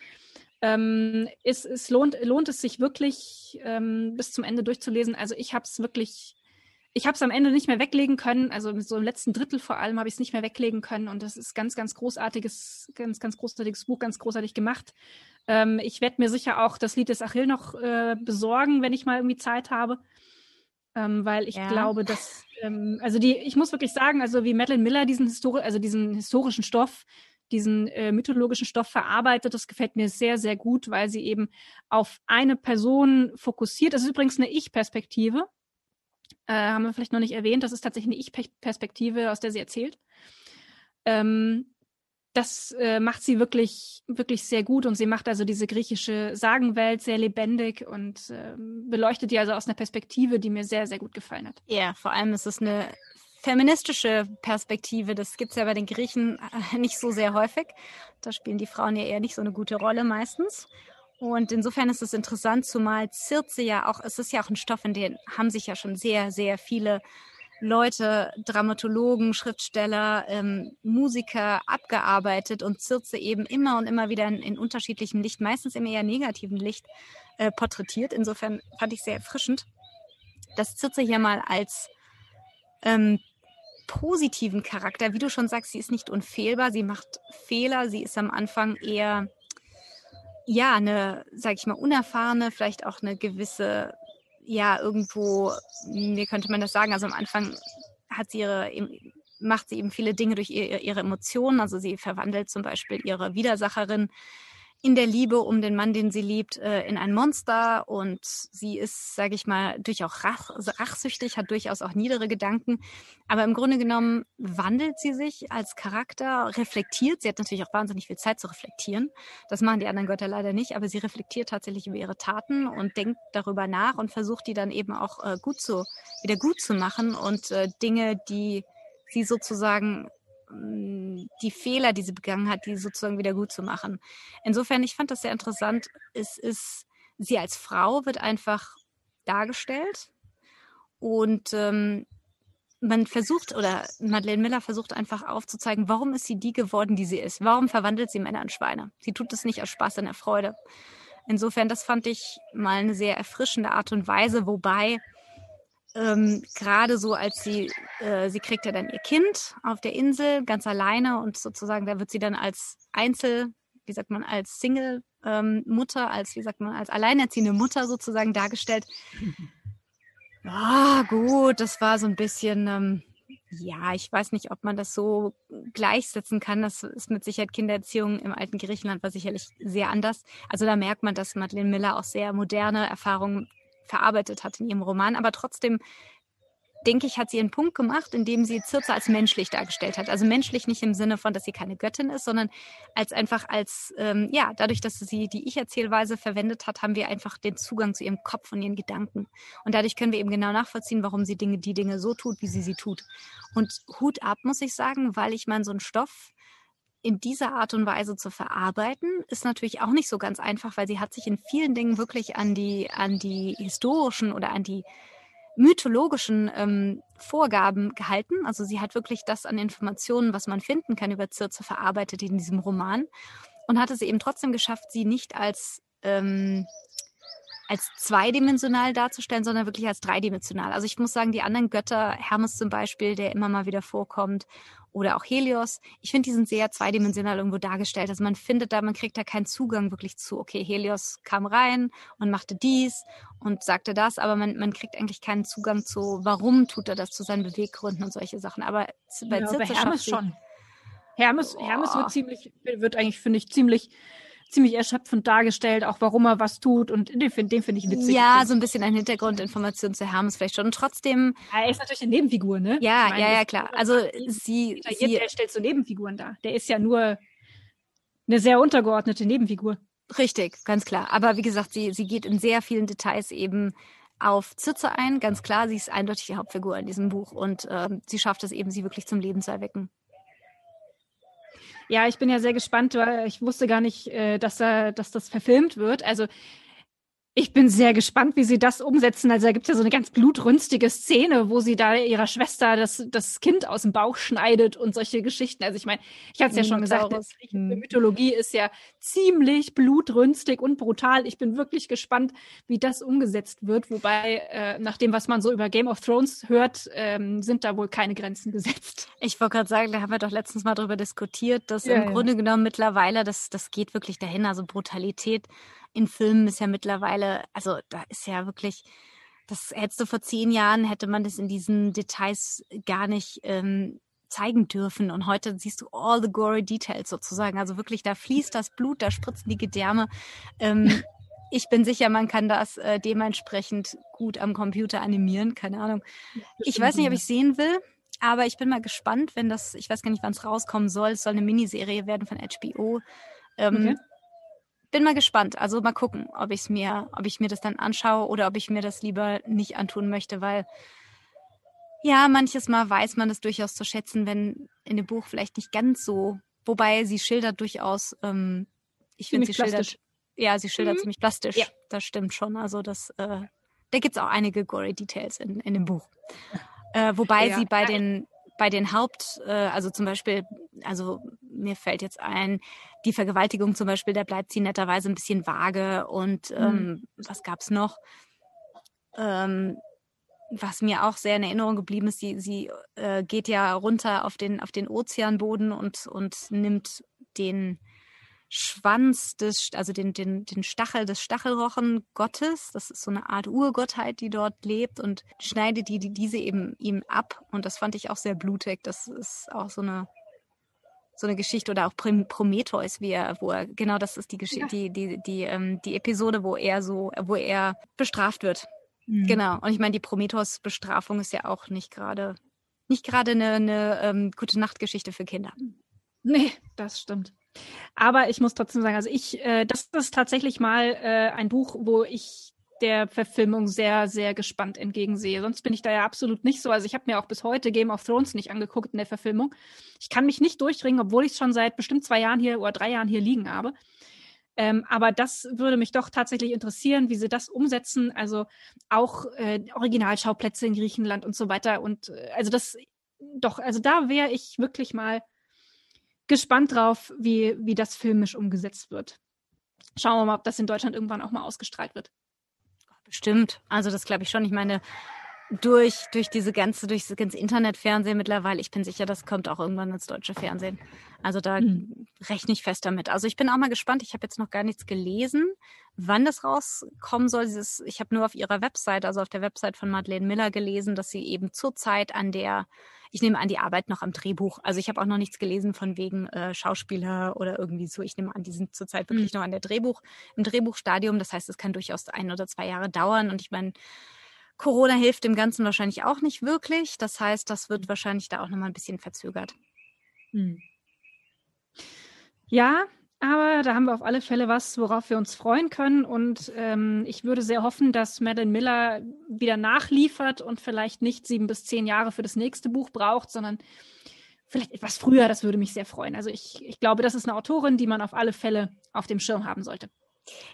ähm, ist, es lohnt, lohnt es sich wirklich ähm, bis zum Ende durchzulesen. Also ich habe es wirklich, ich habe es am Ende nicht mehr weglegen können. Also so im letzten Drittel vor allem habe ich es nicht mehr weglegen können. Und das ist ganz, ganz großartiges, ganz, ganz großartiges Buch, ganz großartig gemacht. Ähm, ich werde mir sicher auch das Lied des Achill noch äh, besorgen, wenn ich mal irgendwie Zeit habe. Ähm, weil ich ja. glaube, dass, ähm, also die, ich muss wirklich sagen, also wie Madeline Miller diesen, Histori also diesen historischen Stoff diesen äh, mythologischen Stoff verarbeitet. Das gefällt mir sehr, sehr gut, weil sie eben auf eine Person fokussiert. Das ist übrigens eine Ich-Perspektive. Äh, haben wir vielleicht noch nicht erwähnt. Das ist tatsächlich eine Ich-Perspektive, aus der sie erzählt. Ähm, das äh, macht sie wirklich, wirklich sehr gut und sie macht also diese griechische Sagenwelt sehr lebendig und äh, beleuchtet die also aus einer Perspektive, die mir sehr, sehr gut gefallen hat. Ja, vor allem ist es eine feministische Perspektive. Das gibt es ja bei den Griechen äh, nicht so sehr häufig. Da spielen die Frauen ja eher nicht so eine gute Rolle meistens. Und insofern ist es interessant, zumal Circe ja auch, es ist ja auch ein Stoff, in dem haben sich ja schon sehr, sehr viele Leute, Dramatologen, Schriftsteller, ähm, Musiker abgearbeitet und Circe eben immer und immer wieder in, in unterschiedlichem Licht, meistens im eher negativen Licht äh, porträtiert. Insofern fand ich sehr erfrischend, dass Circe hier mal als ähm, positiven Charakter. Wie du schon sagst, sie ist nicht unfehlbar, sie macht Fehler, sie ist am Anfang eher, ja, eine, sag ich mal, unerfahrene, vielleicht auch eine gewisse, ja, irgendwo, wie könnte man das sagen, also am Anfang hat sie ihre, macht sie eben viele Dinge durch ihre, ihre Emotionen, also sie verwandelt zum Beispiel ihre Widersacherin in der Liebe um den Mann, den sie liebt, äh, in ein Monster und sie ist, sage ich mal, durchaus rach, rachsüchtig, hat durchaus auch niedere Gedanken, aber im Grunde genommen wandelt sie sich als Charakter, reflektiert. Sie hat natürlich auch wahnsinnig viel Zeit zu reflektieren. Das machen die anderen Götter leider nicht, aber sie reflektiert tatsächlich über ihre Taten und denkt darüber nach und versucht die dann eben auch äh, gut zu wieder gut zu machen und äh, Dinge, die sie sozusagen die Fehler, die sie begangen hat, die sozusagen wieder gut zu machen. Insofern, ich fand das sehr interessant. Es ist, sie als Frau wird einfach dargestellt und ähm, man versucht oder Madeleine Miller versucht einfach aufzuzeigen, warum ist sie die geworden, die sie ist? Warum verwandelt sie Männer in Schweine? Sie tut es nicht aus Spaß und der Freude. Insofern, das fand ich mal eine sehr erfrischende Art und Weise, wobei ähm, gerade so, als sie, äh, sie kriegt ja dann ihr Kind auf der Insel ganz alleine und sozusagen, da wird sie dann als Einzel, wie sagt man, als Single ähm, Mutter, als, wie sagt man, als alleinerziehende Mutter sozusagen dargestellt. Ah, gut, das war so ein bisschen, ähm, ja, ich weiß nicht, ob man das so gleichsetzen kann. Das ist mit Sicherheit Kindererziehung im alten Griechenland war sicherlich sehr anders. Also da merkt man, dass Madeleine Miller auch sehr moderne Erfahrungen verarbeitet hat in ihrem Roman. Aber trotzdem denke ich, hat sie einen Punkt gemacht, indem sie Circe als menschlich dargestellt hat. Also menschlich nicht im Sinne von, dass sie keine Göttin ist, sondern als einfach als, ähm, ja, dadurch, dass sie die Ich-Erzählweise verwendet hat, haben wir einfach den Zugang zu ihrem Kopf und ihren Gedanken. Und dadurch können wir eben genau nachvollziehen, warum sie Dinge, die Dinge so tut, wie sie sie tut. Und Hut ab, muss ich sagen, weil ich meine, so ein Stoff in dieser Art und Weise zu verarbeiten, ist natürlich auch nicht so ganz einfach, weil sie hat sich in vielen Dingen wirklich an die, an die historischen oder an die mythologischen ähm, Vorgaben gehalten. Also sie hat wirklich das an Informationen, was man finden kann über Circe, verarbeitet in diesem Roman und hat es eben trotzdem geschafft, sie nicht als ähm, als zweidimensional darzustellen, sondern wirklich als dreidimensional. Also ich muss sagen, die anderen Götter, Hermes zum Beispiel, der immer mal wieder vorkommt, oder auch Helios. Ich finde, die sind sehr zweidimensional irgendwo dargestellt. Also man findet da, man kriegt da keinen Zugang wirklich zu. Okay, Helios kam rein und machte dies und sagte das, aber man, man kriegt eigentlich keinen Zugang zu, warum tut er das, zu seinen Beweggründen und solche Sachen. Aber bei ja, Hermes schon. Hermes, Hermes wird ziemlich, wird eigentlich, finde ich, ziemlich ziemlich erschöpfend dargestellt, auch warum er was tut und den, finde ich witzig. Ja, so ein bisschen eine Hintergrundinformation zu Hermes vielleicht schon. Und trotzdem. Ja, er ist natürlich eine Nebenfigur, ne? Ja, meine, ja, ja, klar. Also sie. sie er stellt so Nebenfiguren dar. Der ist ja nur eine sehr untergeordnete Nebenfigur. Richtig, ganz klar. Aber wie gesagt, sie, sie geht in sehr vielen Details eben auf Zitze ein. Ganz klar, sie ist eindeutig die Hauptfigur in diesem Buch und äh, sie schafft es eben, sie wirklich zum Leben zu erwecken. Ja, ich bin ja sehr gespannt, weil ich wusste gar nicht, äh, dass, er, dass das verfilmt wird. Also ich bin sehr gespannt, wie sie das umsetzen. Also da gibt es ja so eine ganz blutrünstige Szene, wo sie da ihrer Schwester das, das Kind aus dem Bauch schneidet und solche Geschichten. Also ich meine, ich hatte es ja schon gesagt, die hm. Mythologie ist ja ziemlich blutrünstig und brutal. Ich bin wirklich gespannt, wie das umgesetzt wird. Wobei, äh, nach dem, was man so über Game of Thrones hört, ähm, sind da wohl keine Grenzen gesetzt. Ich wollte gerade sagen, da haben wir doch letztens mal drüber diskutiert, dass ja, im ja. Grunde genommen mittlerweile, das, das geht wirklich dahin, also Brutalität in Filmen ist ja mittlerweile, also da ist ja wirklich, das hättest du vor zehn Jahren, hätte man das in diesen Details gar nicht ähm, zeigen dürfen. Und heute siehst du all the gory details sozusagen. Also wirklich, da fließt das Blut, da spritzen die Gedärme. Ähm, ich bin sicher, man kann das äh, dementsprechend gut am Computer animieren. Keine Ahnung. Ich weiß nicht, ob ich sehen will, aber ich bin mal gespannt, wenn das, ich weiß gar nicht, wann es rauskommen soll. Es soll eine Miniserie werden von HBO. Ähm, okay bin mal gespannt. Also mal gucken, ob ich mir, ob ich mir das dann anschaue oder ob ich mir das lieber nicht antun möchte, weil ja, manches Mal weiß man das durchaus zu schätzen, wenn in dem Buch vielleicht nicht ganz so, wobei sie schildert durchaus, ähm, ich finde sie plastisch. schildert, ja, sie schildert mhm. ziemlich plastisch. Ja. Das stimmt schon. Also das, äh, da gibt's auch einige gory Details in, in dem Buch. Äh, wobei ja. sie bei den bei den Haupt, äh, also zum Beispiel, also mir fällt jetzt ein, die Vergewaltigung zum Beispiel, da bleibt sie netterweise ein bisschen vage. Und ähm, mhm. was gab's noch? Ähm, was mir auch sehr in Erinnerung geblieben ist, sie, sie äh, geht ja runter auf den, auf den Ozeanboden und, und nimmt den Schwanz des, also den, den, den Stachel des Stachelrochen Gottes. Das ist so eine Art Urgottheit, die dort lebt und schneidet die, die diese eben ihm ab. Und das fand ich auch sehr blutig. Das ist auch so eine so eine Geschichte oder auch Prometheus, wie er, wo er, genau das ist die Geschichte, ja. die, die, die, ähm, die Episode, wo er so, wo er bestraft wird. Mhm. Genau. Und ich meine, die Prometheus-Bestrafung ist ja auch nicht gerade, nicht gerade eine, eine ähm, gute Nachtgeschichte für Kinder. Nee, das stimmt. Aber ich muss trotzdem sagen, also ich, äh, das ist tatsächlich mal äh, ein Buch, wo ich der Verfilmung sehr, sehr gespannt entgegensehe. Sonst bin ich da ja absolut nicht so. Also ich habe mir auch bis heute Game of Thrones nicht angeguckt in der Verfilmung. Ich kann mich nicht durchringen, obwohl ich es schon seit bestimmt zwei Jahren hier oder drei Jahren hier liegen habe. Ähm, aber das würde mich doch tatsächlich interessieren, wie sie das umsetzen. Also auch äh, Originalschauplätze in Griechenland und so weiter. Und äh, also das doch, also da wäre ich wirklich mal gespannt drauf, wie, wie das filmisch umgesetzt wird. Schauen wir mal, ob das in Deutschland irgendwann auch mal ausgestrahlt wird. Bestimmt. Also das glaube ich schon. Ich meine, durch, durch diese ganze, durch das ganze Internetfernsehen mittlerweile. Ich bin sicher, das kommt auch irgendwann ins deutsche Fernsehen. Also da mhm. rechne ich fest damit. Also ich bin auch mal gespannt. Ich habe jetzt noch gar nichts gelesen, wann das rauskommen soll. Dieses, ich habe nur auf ihrer Website, also auf der Website von Madeleine Miller gelesen, dass sie eben zurzeit an der, ich nehme an, die Arbeit noch am Drehbuch. Also ich habe auch noch nichts gelesen von wegen äh, Schauspieler oder irgendwie so. Ich nehme an, die sind zurzeit wirklich mhm. noch an der Drehbuch, im Drehbuchstadium. Das heißt, es kann durchaus ein oder zwei Jahre dauern. Und ich meine, Corona hilft dem Ganzen wahrscheinlich auch nicht wirklich. Das heißt, das wird wahrscheinlich da auch nochmal ein bisschen verzögert. Hm. Ja, aber da haben wir auf alle Fälle was, worauf wir uns freuen können. Und ähm, ich würde sehr hoffen, dass Madeline Miller wieder nachliefert und vielleicht nicht sieben bis zehn Jahre für das nächste Buch braucht, sondern vielleicht etwas früher. Das würde mich sehr freuen. Also ich, ich glaube, das ist eine Autorin, die man auf alle Fälle auf dem Schirm haben sollte.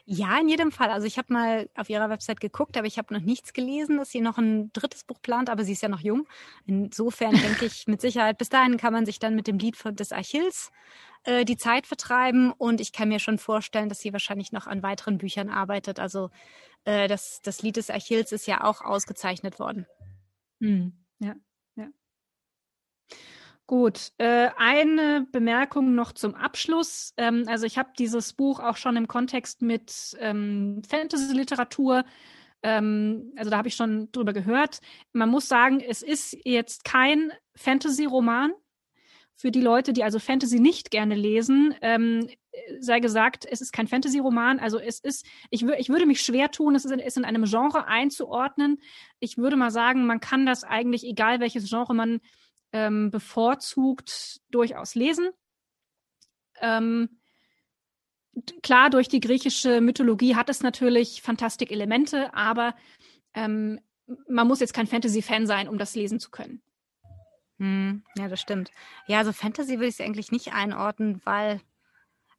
Ja, in jedem Fall. Also ich habe mal auf ihrer Website geguckt, aber ich habe noch nichts gelesen, dass sie noch ein drittes Buch plant, aber sie ist ja noch jung. Insofern denke ich mit Sicherheit, bis dahin kann man sich dann mit dem Lied des Achilles äh, die Zeit vertreiben und ich kann mir schon vorstellen, dass sie wahrscheinlich noch an weiteren Büchern arbeitet. Also äh, das, das Lied des Achilles ist ja auch ausgezeichnet worden. Hm. Ja. Gut, äh, eine Bemerkung noch zum Abschluss. Ähm, also ich habe dieses Buch auch schon im Kontext mit ähm, Fantasy-Literatur, ähm, also da habe ich schon drüber gehört. Man muss sagen, es ist jetzt kein Fantasy-Roman. Für die Leute, die also Fantasy nicht gerne lesen, ähm, sei gesagt, es ist kein Fantasy-Roman. Also es ist, ich, ich würde mich schwer tun, es ist in, ist in einem Genre einzuordnen. Ich würde mal sagen, man kann das eigentlich, egal welches Genre man ähm, bevorzugt durchaus lesen. Ähm, klar, durch die griechische Mythologie hat es natürlich Fantastik-Elemente, aber ähm, man muss jetzt kein Fantasy-Fan sein, um das lesen zu können. Hm, ja, das stimmt. Ja, also Fantasy will ich eigentlich nicht einordnen, weil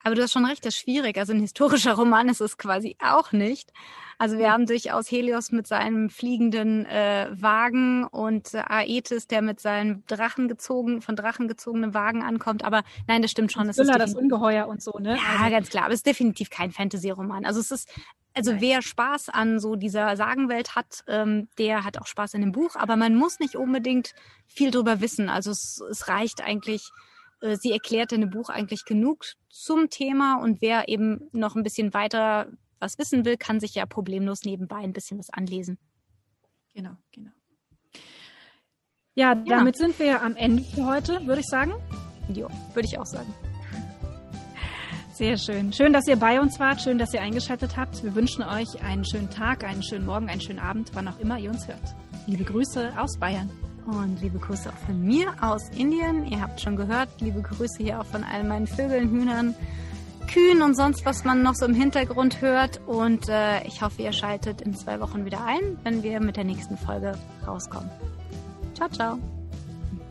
aber du hast schon recht, das ist schwierig. Also ein historischer Roman ist es quasi auch nicht. Also wir mhm. haben durchaus Helios mit seinem fliegenden äh, Wagen und äh, Aetes, der mit seinem Drachen gezogen, von Drachen gezogenen Wagen ankommt. Aber nein, das stimmt schon. Das, das ist das Ungeheuer und so, ne? Ja, also, ganz klar. Aber es ist definitiv kein Fantasy-Roman. Also es ist, also nein. wer Spaß an so dieser Sagenwelt hat, ähm, der hat auch Spaß in dem Buch. Aber man muss nicht unbedingt viel drüber wissen. Also es, es reicht eigentlich sie erklärt in dem Buch eigentlich genug zum Thema und wer eben noch ein bisschen weiter was wissen will, kann sich ja problemlos nebenbei ein bisschen was anlesen. Genau, genau. Ja, damit ja. sind wir am Ende für heute, würde ich sagen. Jo, würde ich auch sagen. Sehr schön. Schön, dass ihr bei uns wart. Schön, dass ihr eingeschaltet habt. Wir wünschen euch einen schönen Tag, einen schönen Morgen, einen schönen Abend, wann auch immer ihr uns hört. Liebe Grüße aus Bayern. Und liebe Grüße auch von mir aus Indien. Ihr habt schon gehört, liebe Grüße hier auch von all meinen Vögeln, Hühnern, Kühen und sonst, was man noch so im Hintergrund hört. Und äh, ich hoffe, ihr schaltet in zwei Wochen wieder ein, wenn wir mit der nächsten Folge rauskommen. Ciao, ciao.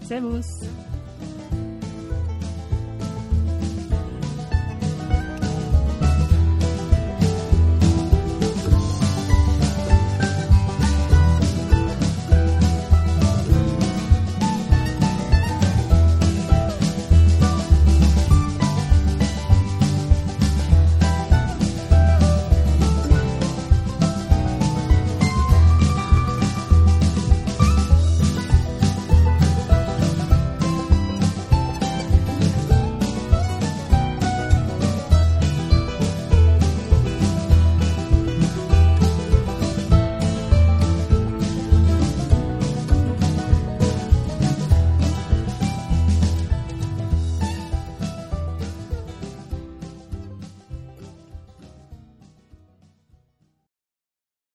Servus.